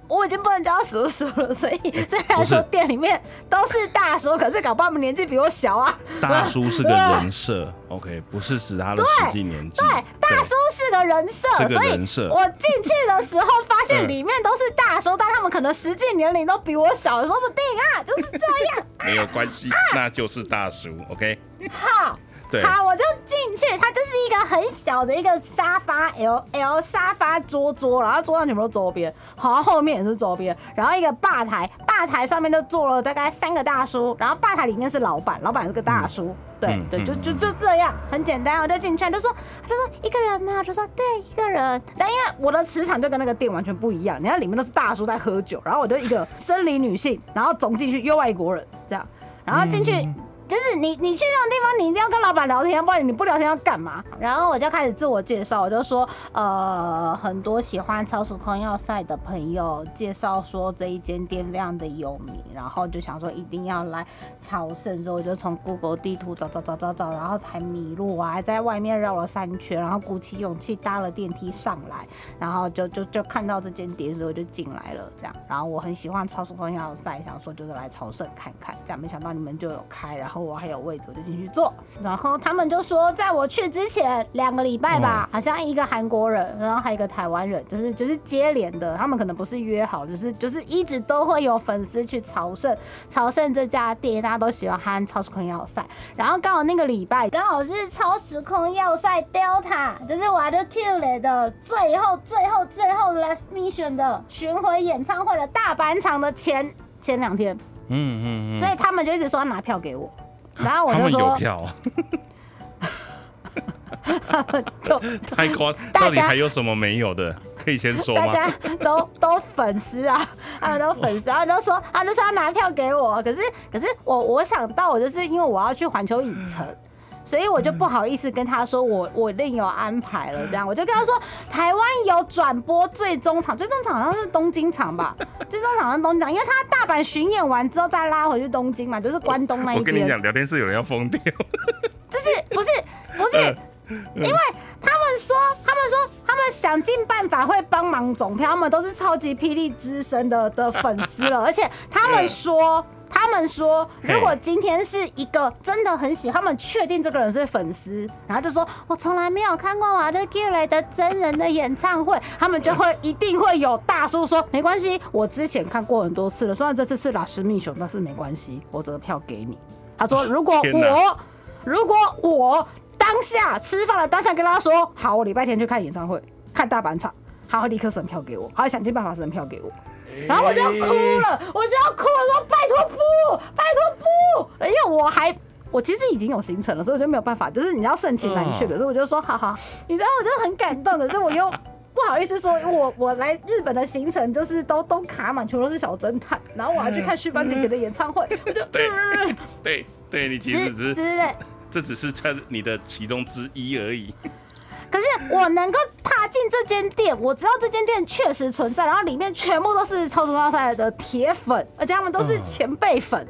A: 我已经不能叫叔叔了，所以虽然说店里面都是大叔，可是搞不好年纪比我小啊。
B: 大叔是个人设，OK，不是指他的实际年纪。
A: 对，大叔是个人设，
B: 所以
A: 我进去的时候发现里面都是大叔，但他们可能实际年龄都比我小，说不定啊，就是这样。
B: 没有关系，那就是大叔，OK。
A: 好。好，我就进去，它就是一个很小的一个沙发，L L 沙发桌桌，然后桌上全部都周边，好，后面也是周边，然后一个吧台，吧台上面就坐了大概三个大叔，然后吧台里面是老板，老板是个大叔，对对，就就就这样，很简单，我就进去，就说他就说一个人嘛，就说对一个人，但因为我的磁场就跟那个店完全不一样，你看里面都是大叔在喝酒，然后我就一个生理女性，然后走进去又外国人这样，然后进去。就是你，你去那种地方，你一定要跟老板聊天，不然你不聊天要干嘛？然后我就开始自我介绍，我就说，呃，很多喜欢超时空要塞的朋友介绍说这一间店非常的有名，然后就想说一定要来朝圣，所以我就从 Google 地图找找找找找，然后才迷路啊，还在外面绕了三圈，然后鼓起勇气搭了电梯上来，然后就就就看到这间店，所以我就进来了，这样。然后我很喜欢超时空要塞，想说就是来朝圣看看，这样没想到你们就有开，然后。然后我还有位置，我就进去坐。然后他们就说，在我去之前两个礼拜吧，好像一个韩国人，然后还有一个台湾人，就是就是接连的。他们可能不是约好，就是就是一直都会有粉丝去朝圣朝圣这家店，大家都喜欢超时空要塞。然后刚好那个礼拜刚好是超时空要塞 Delta，就是我的 Q 雷的最后最后最后 Last Mission 的巡回演唱会的大阪场的前前两天。嗯嗯嗯。所以他们就一直说要拿票给我。然后我就说，
B: 有票，
A: 就
B: 太夸，到底还有什么没有的？可以先说
A: 吗？大家都都粉丝啊，啊都粉丝，然后都说，他就说要拿票给我，可是可是我我想到我就是因为我要去环球影城。所以我就不好意思跟他说，我我另有安排了，这样我就跟他说，台湾有转播最终场，最终场好像是东京场吧，最终场是东京场，因为他大阪巡演完之后再拉回去东京嘛，就是关东那一边。
B: 我跟你讲，聊天室有人要疯掉。
A: 就是不是不是，因为他们说他们说他们想尽办法会帮忙总票，他们都是超级霹雳资深的的粉丝了，而且他们 说。他们说，如果今天是一个真的很喜，他们确定这个人是粉丝，然后就说我从来没有看过瓦勒 Q 雷的真人的演唱会，他们就会一定会有大叔说没关系，我之前看过很多次了，虽然这次是老师密熊，但是没关系，我这个票给你。他说 如果我如果我当下吃饭了，当下跟他说好，我礼拜天去看演唱会，看大阪场，他会立刻审票给我，他会想尽办法审票给我。然后我就要哭了，我就要哭了，说拜托不，拜托不，因为我还我其实已经有行程了，所以我就没有办法，就是你要盛情难却，可是我就说好好，你知道我就很感动，可是我又不好意思说，我我来日本的行程就是都都卡满，全都是小侦探，然后我要去看旭芳姐姐的演唱会，我就
B: 对对对，你其实只是这只是在你的其中之一而已。
A: 可是我能够踏进这间店，我知道这间店确实存在，然后里面全部都是超级大赛的铁粉，而且他们都是前辈粉。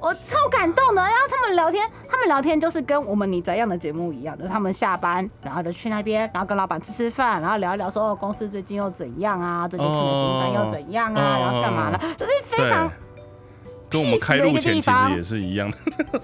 A: 我超感动的。然后他们聊天，他们聊天就是跟我们你怎样的节目一样，就是他们下班然后就去那边，然后跟老板吃吃饭，然后聊一聊说哦公司最近又怎样啊，最近可能又怎样啊，然后干嘛了，就是非常。
B: 跟我们开路前其实也是一样的，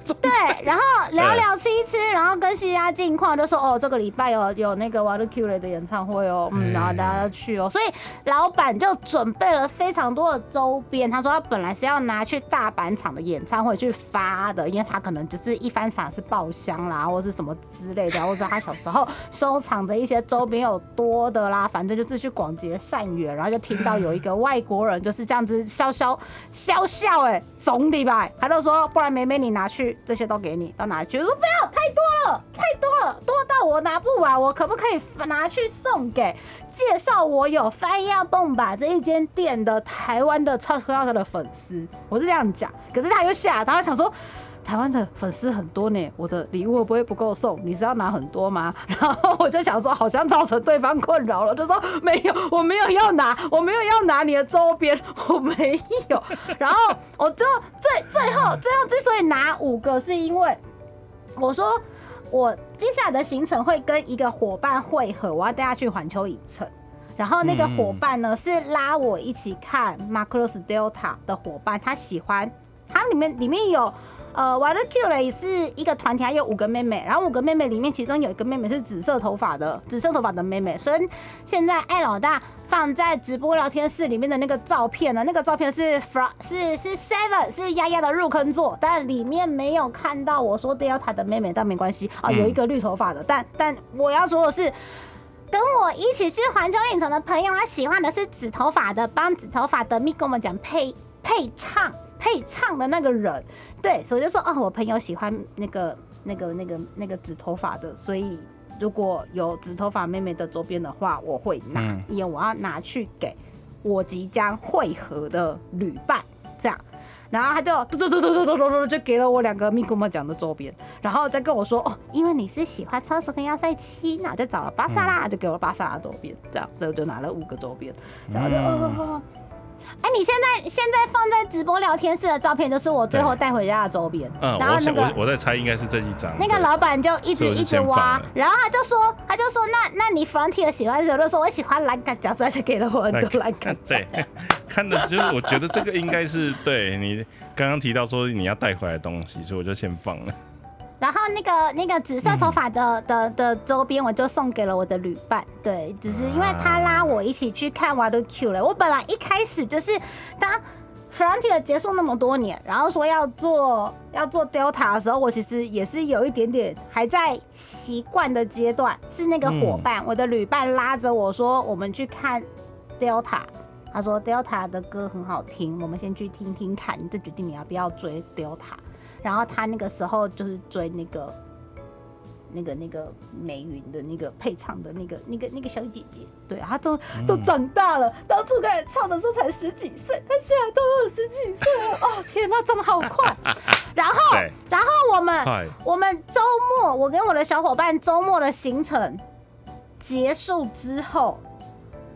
A: 对，然后聊聊吃一吃，然后跟西亚近况，就说哦，这个礼拜有有那个 Cure 的演唱会哦，嗯，然后大家要去哦，所以老板就准备了非常多的周边。他说他本来是要拿去大阪场的演唱会去发的，因为他可能就是一番赏是爆箱啦，或是什么之类的，或者他小时候收藏的一些周边有多的啦，反正就是去广结善缘，然后就听到有一个外国人就是这样子笑笑笑笑，哎。总礼拜，他就说，不然妹妹你拿去，这些都给你，都拿去。我说不要，太多了，太多了，多到我拿不完。我可不可以拿去送给介绍我有翻亚蹦吧这一间店的台湾的超超超的粉丝？我是这样讲，可是他又吓，他想说。台湾的粉丝很多呢，我的礼物会不会不够送？你是要拿很多吗？然后我就想说，好像造成对方困扰了，就说没有，我没有要拿，我没有要拿你的周边，我没有。然后我就最最后最后之所以拿五个，是因为我说我接下来的行程会跟一个伙伴会合，我要带他去环球影城。然后那个伙伴呢是拉我一起看 Macross Delta 的伙伴，他喜欢，他里面里面有。呃，Water Q 嘞是一个团体，还有五个妹妹，然后五个妹妹里面，其中有一个妹妹是紫色头发的，紫色头发的妹妹。所以现在艾老大放在直播聊天室里面的那个照片呢，那个照片是 from 是是 Seven 是丫丫的入坑座，但里面没有看到我说 Delta 的妹妹，但没关系啊，有一个绿头发的，但但我要说的是，跟我一起去环球影城的朋友，他喜欢的是紫头发的，帮紫头发的蜜跟我们讲配配唱。配唱的那个人，对，所以就说哦，我朋友喜欢那个、那个、那个、那个紫头发的，所以如果有紫头发妹妹的周边的话，我会拿，因为我要拿去给我即将会合的旅伴，这样，然后他就嘟嘟嘟嘟嘟嘟嘟嘟就给了我两个咪咕妈奖的周边，然后再跟我说哦，因为你是喜欢超时跟要塞七，那就找了巴萨拉，就给我巴萨拉周边，这样，所以我就拿了五个周边，然后就哦。哎，你现在现在放在直播聊天室的照片，就是我最后带回家的周边。
B: 嗯，然后那个我在猜应该是这一张。
A: 那个老板就一直一直挖，然后他就说，他就说，那那你 Frontier 喜欢什么？说我喜欢蓝杆，假设就给了我很多蓝杆。
B: 对，看的就是我觉得这个应该是对你刚刚提到说你要带回来的东西，所以我就先放了。
A: 然后那个那个紫色头发的的的周边，我就送给了我的旅伴。对，只是因为他拉我一起去看 Water Q 了。我本来一开始就是当 Frontier 结束那么多年，然后说要做要做 Delta 的时候，我其实也是有一点点还在习惯的阶段。是那个伙伴，我的旅伴拉着我说，我们去看 Delta。他说 Delta 的歌很好听，我们先去听听看，你再决定你要不要追 Delta。然后他那个时候就是追那个、那个、那个美云的那个配唱的那个、那个、那个小姐姐，对，她都都长大了。当初开始唱的时候才十几岁，她现在都二十几岁了。哦，天哪，长得好快！然后，然后我们我们周末，我跟我的小伙伴周末的行程结束之后，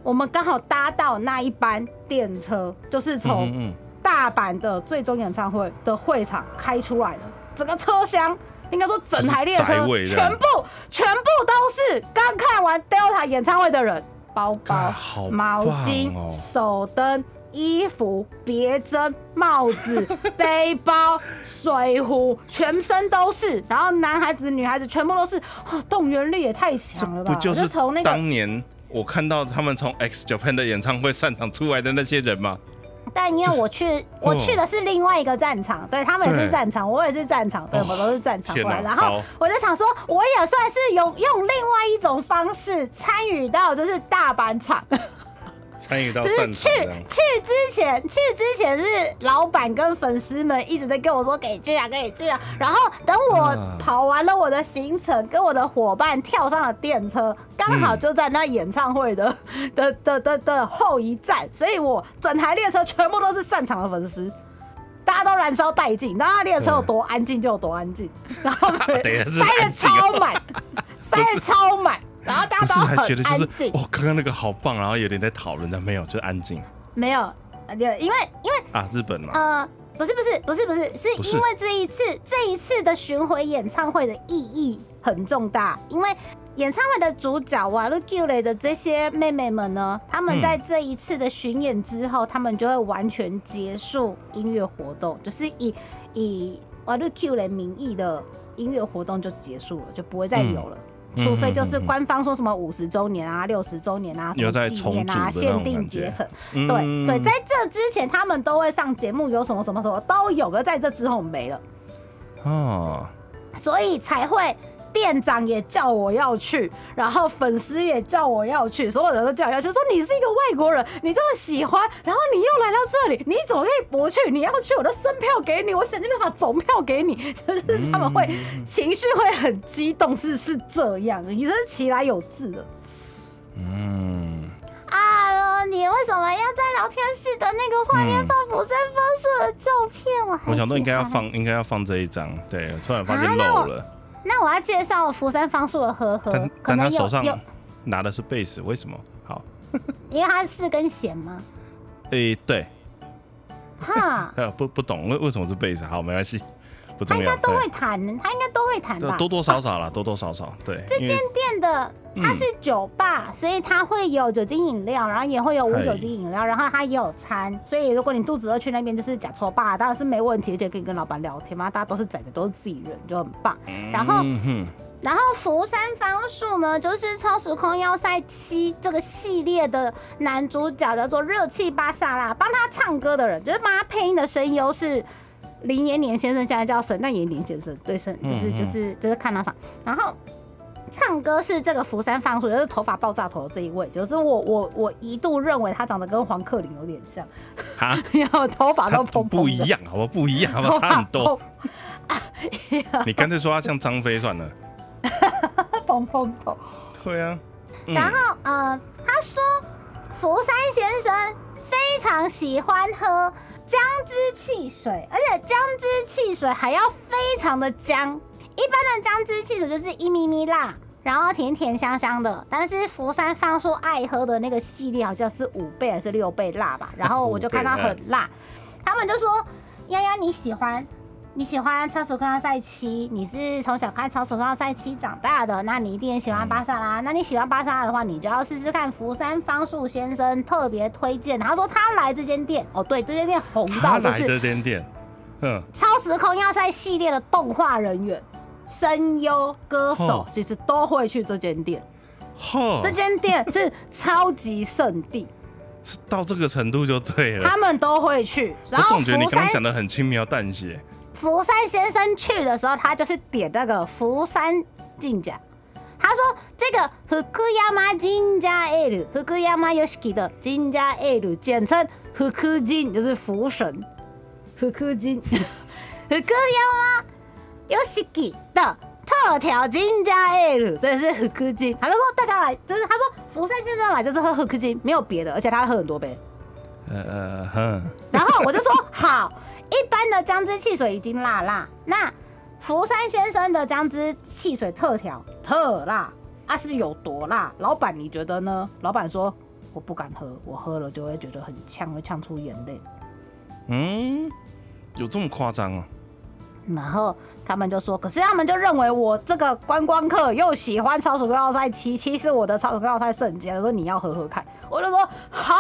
A: 我们刚好搭到那一班电车，就是从。大阪的最终演唱会的会场开出来了，整个车厢应该说整台列车全部全部都是刚看完 Delta 演唱会的人，包包、毛巾、手灯、衣服、别针、帽子、背包、水壶，全身都是。然后男孩子、女孩子全部都是，动员力也太强了吧？
B: 不就是从那个当年我看到他们从 X Japan 的演唱会散场出来的那些人吗？
A: 但因为我去，我去的是另外一个战场，对他们也是战场，我也是战场，对，我们都是战场过来。然后我就想说，我也算是用用另外一种方式参与到，就是大阪场。
B: 参与到
A: 就是去去之前，去之前是老板跟粉丝们一直在跟我说给剧啊，给剧啊。然后等我跑完了我的行程，跟我的伙伴跳上了电车，刚好就在那演唱会的的的的的后一站，所以我整台列车全部都是散场的粉丝，大家都燃烧殆尽。那列车有多安静就有多安静，然后 塞的超满，塞的超满。然后大家都很安静。
B: 哦，刚刚那个好棒，然后有点在讨论，但没有，就安静。
A: 没有，因为因为
B: 啊，日本嘛。
A: 呃，不是不是不是不是，是因为这一次这一次的巡回演唱会的意义很重大，因为演唱会的主角瓦鲁 Q 雷的这些妹妹们呢，他们
B: 嗯
A: 在这一次的巡演之后，他们就会完全结束音乐活动，就是以以瓦鲁 Q 雷名义的音乐活动就结束了，就不会再有了。
B: 嗯
A: 除非就是官方说什么五十周年啊、六十周年啊、什么纪念啊、限定节成，
B: 嗯
A: 对对，在这之前他们都会上节目，有什么什么什么都有，可在这之后没了，
B: 哦，
A: 所以才会店长也叫我要去，然后粉丝也叫我要去，所有人都叫我要去，说你是一个外国人，你这么喜欢，然后你又来到这里，你怎么可以不去？你要去，我就升票给你，我想尽办法总票给你，就是他们会情绪会很激动，是是这样，你真是其来有自的。
B: 嗯，
A: 啊，你为什么要在聊天室的那个画面
B: 嗯
A: 放釜山分数的照片？我很
B: 我想说应该要放，应该要放这一张，对，突然发现漏了，
A: 那我要介绍福山方树的和和
B: 但，
A: 可能
B: 他手上
A: 有，
B: 拿的是贝斯，为什么？好，
A: 因为它是四根弦嘛。
B: 诶，对，
A: 哈，
B: 呃，不不懂为为什么是贝斯，好，没关系，不重要
A: 他应该，都会弹，他应该都会弹吧？
B: 对多多少少啦，多多少少，对，这间
A: 店的它是酒吧，所以它会有酒精饮料，然后也会有无酒精饮料，然后它也有餐。所以如果你肚子饿去那边就是假搓吧，当然是没问题，而且可以跟老板聊天嘛，大家都是仔仔，都是自己人，就很棒。然后
B: 嗯，
A: 然后福山芳树呢，就是《超时空要塞七》这个系列的男主角，叫做热气巴萨拉。帮他唱歌的人，就是帮他配音的声优是林延年先生，现在叫沈奈延年先生。对，沈就是就是就是看到上，然后。唱歌是这个福山芳树，就是头发爆炸头的这一位，就是我我我一度认为他长得跟黄克林有点像，
B: 哈，
A: 因为我头发
B: 他
A: 都蓬蓬
B: 不一，样，好不好？不一样，好不好？差很多。
A: 蓬
B: 你干脆说他像张飞算了。
A: 砰砰砰。
B: 对啊，嗯
A: 然后呃，他说福山先生非常喜欢喝姜汁汽水，而且姜汁汽水还要非常的姜。一般的姜汁汽水就是一咪咪辣，然后甜甜香香的，但是福山方树爱喝的那个系列好像是五倍还是六倍辣吧，然后我就看到 很辣，他们就说丫丫你喜欢。你喜欢超时空要塞七，你是从小看超时空要塞七长大的，那你一定也喜欢巴萨拉。那你喜欢巴萨拉的话，你就要试试看福山方树先生特别推荐。他说他来这间店，哦对，这间店红
B: 他来
A: 到就是
B: 这间店，嗯，
A: 超时空要塞系列的动画人员、声优、歌手
B: 哦，
A: 其实都会去这间店。
B: 嚯
A: 这，间店是超级圣地，
B: 是到这个程度就对了。
A: 他们都会去。
B: 我
A: 然后
B: 总觉得你刚刚讲的很轻描淡写。
A: 福山先生去的时候，他就是点那个福山进甲。他说这个福山金甲 L，福山 Yoshiki 的金甲 L，简称福金，就是福神。福金，福山 Yoshiki 的特调金加 L，所以是福金。他就说大家来，就是他说福山先生来就是喝福金，没有别的，而且他喝很多杯。
B: 呃呃哼，
A: 然后我就说好，一般的姜汁汽水已经辣辣，那福山先生的姜汁汽水特调特辣，啊是有多辣？老板你觉得呢？老板说我不敢喝，我喝了就会觉得很呛，会呛出眼泪。
B: 嗯，有这么夸张啊？
A: 然后他们就说，可是他们就认为我这个观光客又喜欢超时空要塞七七是我的超时空要塞圣洁，说你要喝喝看，我就说好，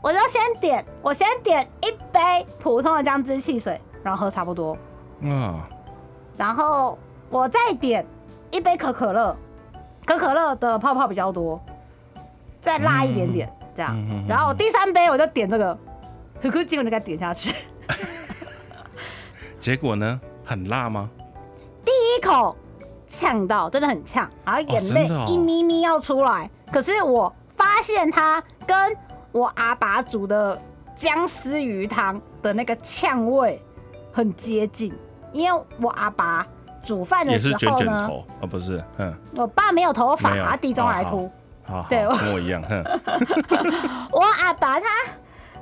A: 我就先点，我先点一杯普通的姜汁汽水，然后喝差不多，
B: 嗯，
A: 然后我再点一杯可可乐，可可乐的泡泡比较多，再辣一点点，这样。然后第三杯我就点这个，可可结果就给它点下去，
B: 结果呢？很辣吗？
A: 第一口呛到，真的很呛，然后眼泪一咪咪要出来。可是我发现它跟我阿爸煮的姜丝鱼汤的那个呛味很接近，因为我阿爸煮饭的时
B: 也是卷
A: 候呢，
B: 卷头啊？不是，嗯，
A: 我爸没有头发，他地中海
B: 哦
A: 秃。
B: 好，好
A: 对
B: 跟我一样，哼，
A: 我阿爸他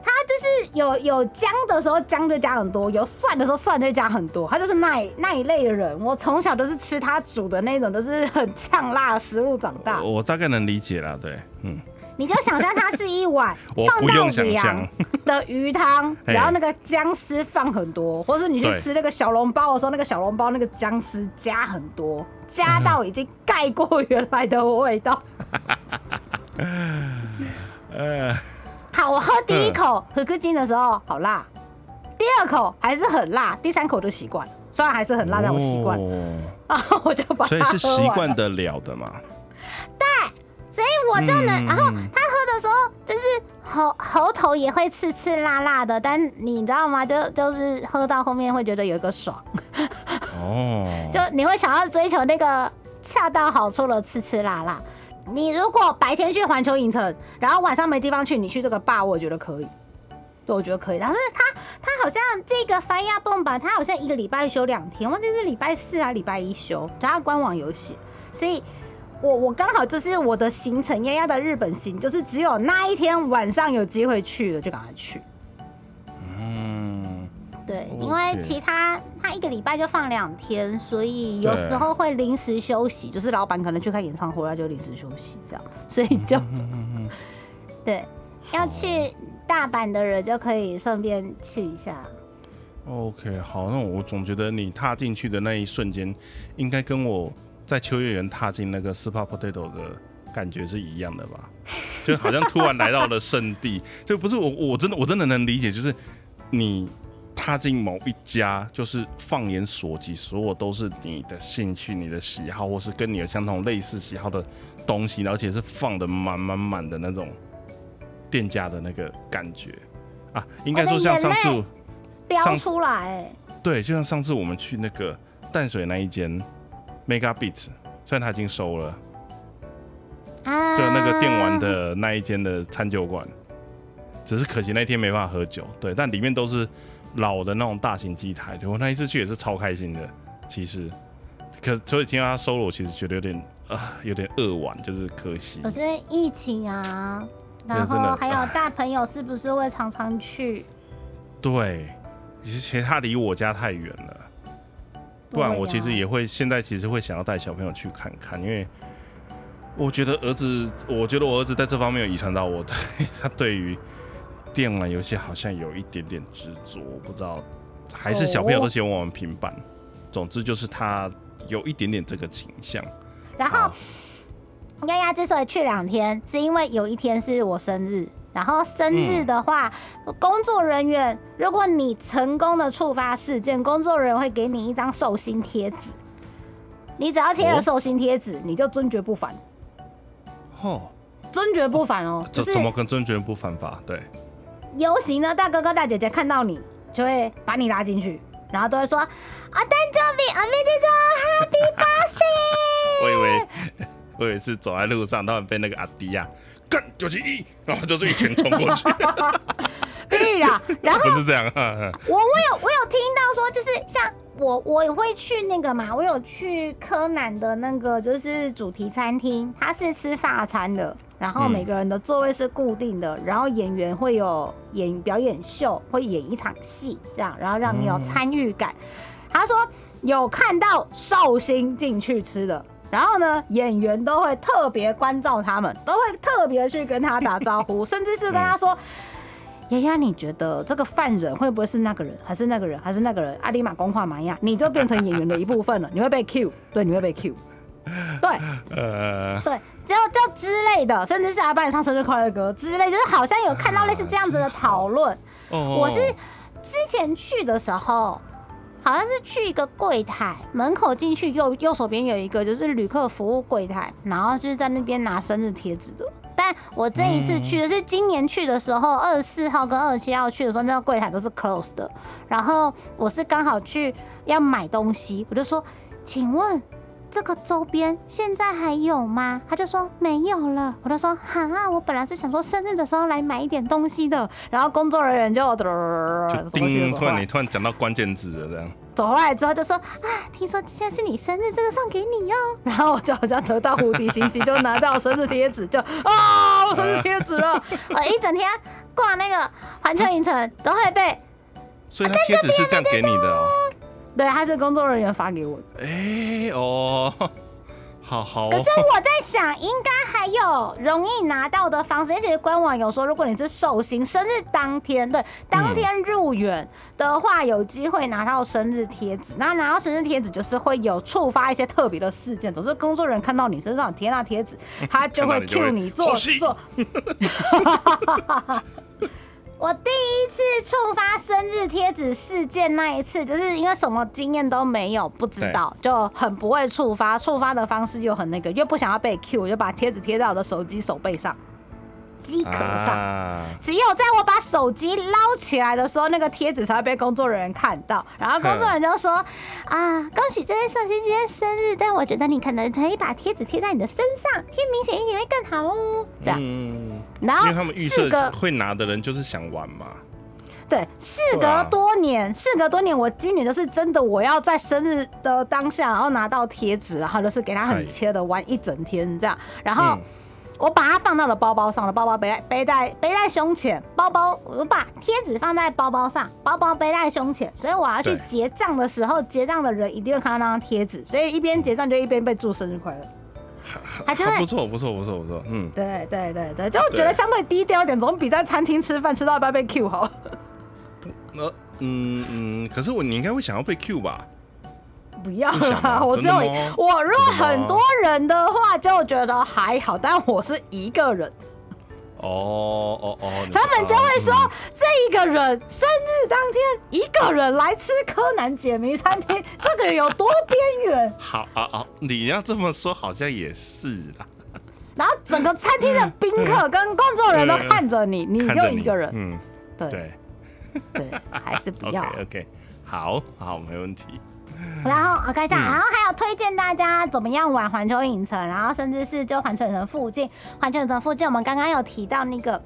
A: 他就是有有姜的时候姜就加很多，有蒜的时候蒜就加很多，他就是那一那一类的人。我从小都是吃他煮的那种，就是很呛辣的食物长大。
B: 我我大概能理解啦，对，嗯，
A: 你就想象它是一碗 放到凉，的鱼汤，然后那个姜丝放很多，或是你去吃那个小笼包的时候，那个小笼包那个姜丝加很多，加到已经盖过原来的味道。
B: 呃，
A: 好，我喝第一口和克金的时候好辣，第二口还是很辣，第三口就习惯了。虽然还是很辣，但我习惯了，
B: 哦
A: 然后我就把它
B: 所以是习惯得了的嘛。
A: 对所以我就能，
B: 嗯
A: 然后他喝的时候就是喉喉头也会刺刺辣辣的，但你知道吗？就就是喝到后面会觉得有一个爽，
B: 哦，
A: 就你会想要追求那个恰到好处的刺刺辣辣。你如果白天去环球影城，然后晚上没地方去，你去这个坝，我觉得可以。对，我觉得可以。但是他他好像这个翻亚蹦吧，他好像一个礼拜休两天，忘记是礼拜四啊，礼拜一休，他官网有写，所以我我刚好就是我的行程，丫丫的日本行，就是只有那一天晚上有机会去了，就赶快去。
B: 嗯，
A: 对，因为其他他一个礼拜就放两天，所以有时候会临时休息，就是老板可能去看演唱会，他就临时休息这样，所以就 对要去大阪的人就可以顺便去一下。
B: OK，好，那我总觉得你踏进去的那一瞬间，应该跟我在秋叶原踏进那个 Super Potato 的感觉是一样的吧？就好像突然来到了圣地，就不是我，我真的我真的能理解，就是你踏进某一家，就是放眼所及，所有都是你的兴趣、你的喜好，或是跟你有相同类似喜好的东西，而且是放的满满满的那种店家的那个感觉啊，应该说像上次
A: 我的眼泪。标
B: 上
A: 出来、欸，
B: 对，就像上次我们去那个淡水那一间 Mega Beat，虽然他已经收了，
A: 啊，
B: 就那个电玩的那一间的餐酒馆，只是可惜那天没办法喝酒。对，但里面都是老的那种大型机台，对我那一次去也是超开心的。其实，可所以听到他收了，我其实觉得有点啊、有点扼腕，就是可惜
A: 可。是疫情啊，然后还有大朋友是不是会常常去？
B: 对，其实他离我家太远了。不然我其实也会，现在其实会想要带小朋友去看看，因为我觉得儿子，我觉得我儿子在这方面有遗传到我，对 他对于电玩游戏好像有一点点执着，我不知道，还是小朋友都喜欢玩平板。总之就是他有一点点这个倾向。
A: 然后丫丫之所以去两天，是因为有一天是我生日。然后生日的话，工作人员如果你成功的触发事件，工作人员会给你一张寿星贴纸。你只要贴了
B: 哦
A: 寿星贴纸，你就尊爵不凡，
B: 哦，
A: 尊爵不凡哦。就是
B: 这怎么跟尊爵不犯法？对，
A: 游行的大哥哥大姐姐看到你，就会把你拉进去，然后都会说啊，诞生日おめでとう，Happy Birthday。
B: 我以为我以为是走在路上，他们被那个阿迪亚干九七一，然后就是一拳冲过去，
A: 对啦，然后
B: 不是这样。哈哈
A: 我我有我有听到说，就是像我我也会去那个嘛，我有去柯南的那个就是主题餐厅，它是吃法餐的， 然后
B: 嗯
A: 每个人的座位是固定的，然后演员会有演表演秀，会演一场戏这样，然后让你有参与感。他说有看到寿星进去吃的。然后呢，演员都会特别关照他们，都会特别去跟他打招呼，甚至是跟他说：“丫丫，你觉得这个犯人会不会是那个人，还是那个人，还是那个人？阿里玛公话玛雅，你就变成演员的一部分了，你会被 Q，对，你会被 Q，对
B: 呃，
A: 对，就就之类的，甚至是还帮你唱生日快乐歌之类，就是好像有看到类似这样子的讨论。
B: 哦
A: 我是之前去的时候，好像是去一个柜台门口进去右右手边有一个就是旅客服务柜台，然后就是在那边拿生日贴纸的。但我这一次去的是今年去的时候，二十四号跟二十七号去的时候，那个柜台都是 close 的。然后我是刚好去要买东西，我就说，请问这个周边现在还有吗？他就说没有了。我就说哈，我本来是想说生日的时候来买一点东西的。然后工作人员就
B: 叮，突然你突然讲到关键字了，这样。
A: 走回来之后就说啊，听说今天是你生日，这个送给你哟。然后我就好像得到蝴蝶信息，就拿到生日贴纸，就啊，我生日贴纸了。我 一整天逛那个环球影城都会被，
B: 所以他贴纸是这样给你的哦。
A: 对，他是工作人员发给我的。
B: 哎、哦，好好、哦。
A: 可是我在想，应该还有有容易拿到的方式，而且官网有说，如果你是寿星生日当天，对，当天入园的话，有机会拿到生日贴纸。那拿到生日贴纸，就是会有触发一些特别的事件，总是工作人员看到你身上贴那贴纸，他就会 cue 你做做。我第一次触发生日贴纸事件那一次，就是因为什么经验都没有，不知道，就很不会触发。触发的方式又很那个，又不想要被 Q，我就把贴纸贴在我的手机手背上、机壳上。只有在我把手机捞起来的时候，那个贴纸才会被工作人员看到。然后工作人员就说：“啊，恭喜这位寿星今天生日，但我觉得你可能可以把贴纸贴在你的身上，贴明显一点会更好哦。”这样。然后，
B: 因为他们预设会拿的人就是想玩嘛。
A: 对，事隔多年，事隔多年，我今年就是真的，我要在生日的当下，然后拿到贴纸，然后就是给他很切的玩一整天这样。然后我把它放到了包包上了，包包背在背在背在胸前，包包我把贴纸放在包包上，包包背在胸前，所以我要去结账的时候，结账的人一定会看到那张贴纸，所以一边结账就一边被祝生日快乐。
B: 还真不错，不错，不错，不错。嗯，
A: 对对对对，就觉得相对低调一点，总比在餐厅吃饭吃到一半被 Q 好。
B: 那嗯嗯，可是我你应该会想要被 Q 吧？
A: 不要啦，我只有我如果很多人的话，就觉得还好，但我是一个人。
B: 哦哦哦！
A: 他们就会说，这一个人生日当天一个人来吃柯南解谜餐厅，这个人有多边缘？
B: 好啊啊！你要这么说，好像也是啦。
A: 然后整个餐厅的宾客跟工作人员都看着你，你就一个人。嗯，对对，还是不要。
B: OK，好好，没问题。
A: 然后我看一下，然后还有推荐大家怎么样玩环球影城，然后甚至是就环球影城附近，环球影城附近，我们刚刚有提到那个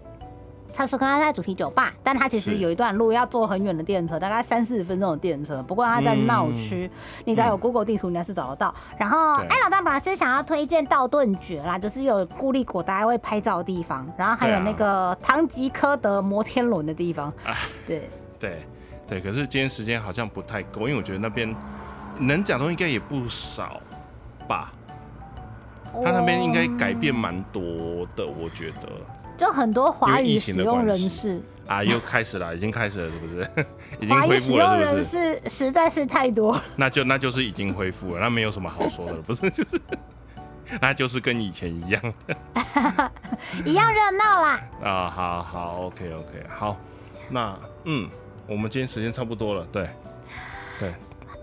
A: 它是刚刚在主题酒吧，但它其实有一段路要坐很远的电车，大概三四十分钟的电车。不过它在闹区，你只要有 Google 地图，应该是找得到。然后哎，老大本来是想要推荐道顿崛啦，就是有固力果大家会拍照的地方，然后还有那个唐吉诃德摩天轮的地方。对
B: 对对，可是今天时间好像不太够，因为我觉得那边。能讲的应该也不少吧？他那边应该改变蛮多的，我觉得。
A: 就很多华语使用人士
B: 啊，又开始了，已经开始了，是不是？已经恢复了，是不是？
A: 实在是太多。
B: 那就那就是已经恢复了，那没有什么好说的，不是？就是，那就是跟以前一样，
A: 一样热闹啦。
B: 啊，好好，OK OK，好，那嗯，我们今天时间差不多了，对，对。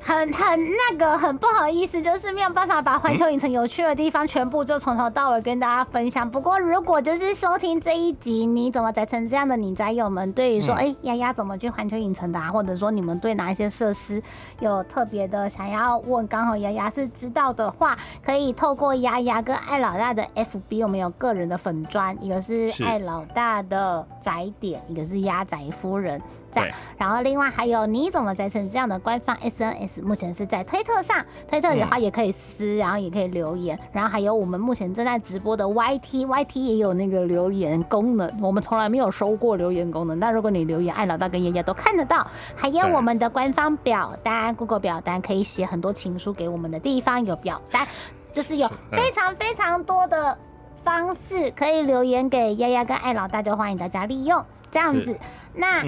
A: 很很那个很不好意思，就是没有办法把环球影城有趣的地方全部就从头到尾跟大家分享。不过如果就是收听这一集，你怎么宅成这样的你宅友们，对于说哎丫丫怎么去环球影城的，啊或者说你们对哪一些设施有特别的想要问，刚好丫丫是知道的话，可以透过丫丫跟爱老大的 FB，我们有个人的粉砖，一个是爱老大的宅点，一个是鸭宅夫人。对，然后另外还有你怎么在成这样的官方 SNS，目前是在推特上，推特的话也可以私，然后也可以留言，然后还有我们目前正在直播的 YT，YT 也有那个留言功能，我们从来没有收过留言功能，但如果你留言，爱老大跟爷爷都看得到，还有我们的官方表单，Google 表单可以写很多情书给我们的地方有表单，就是有非常非常多的方式可以留言给丫丫跟艾老大，就欢迎大家利用这样子，那。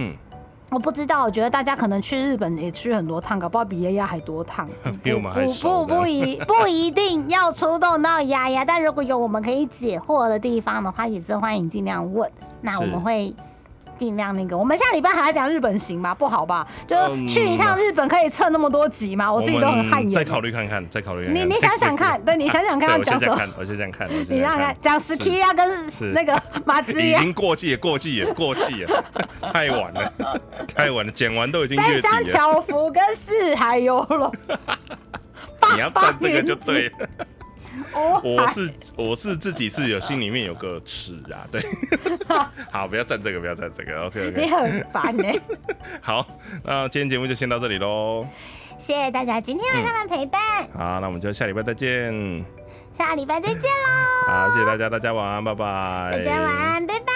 A: 我不知道，我觉得大家可能去日本也去很多趟，搞不好比丫丫还多趟。
B: 比我们还
A: 不不一 不一定要出动到丫丫，但如果有我们可以解惑的地方的话，也是欢迎尽量问。那我们会。尽量那个，我们下礼拜还要讲日本行吗？不好吧？就去一趟日本可以蹭那么多集吗？我自己都很汗颜。
B: 再考虑看看，再考虑。
A: 你你想想看，对你想想看要讲什么？
B: 我先想看，
A: 你想想看，讲 ski 啊，跟那个马子
B: 已经过季了，过季了，过季了，太晚了，太晚了，剪完都已经三
A: 山桥福跟四海游龙，
B: 你要站这个就对了。我是我是自己是有心里面有个尺啊，对，好，不要站这个，不要站这个，OK OK。
A: 你很烦呢。
B: 好，那今天节目就先到这里喽。
A: 谢谢大家今天晚上的陪伴。
B: 好，那我们就下礼拜再见。
A: 下礼拜再见喽。
B: 好，谢谢大家，大家晚安，拜拜。
A: 大家晚安，拜拜。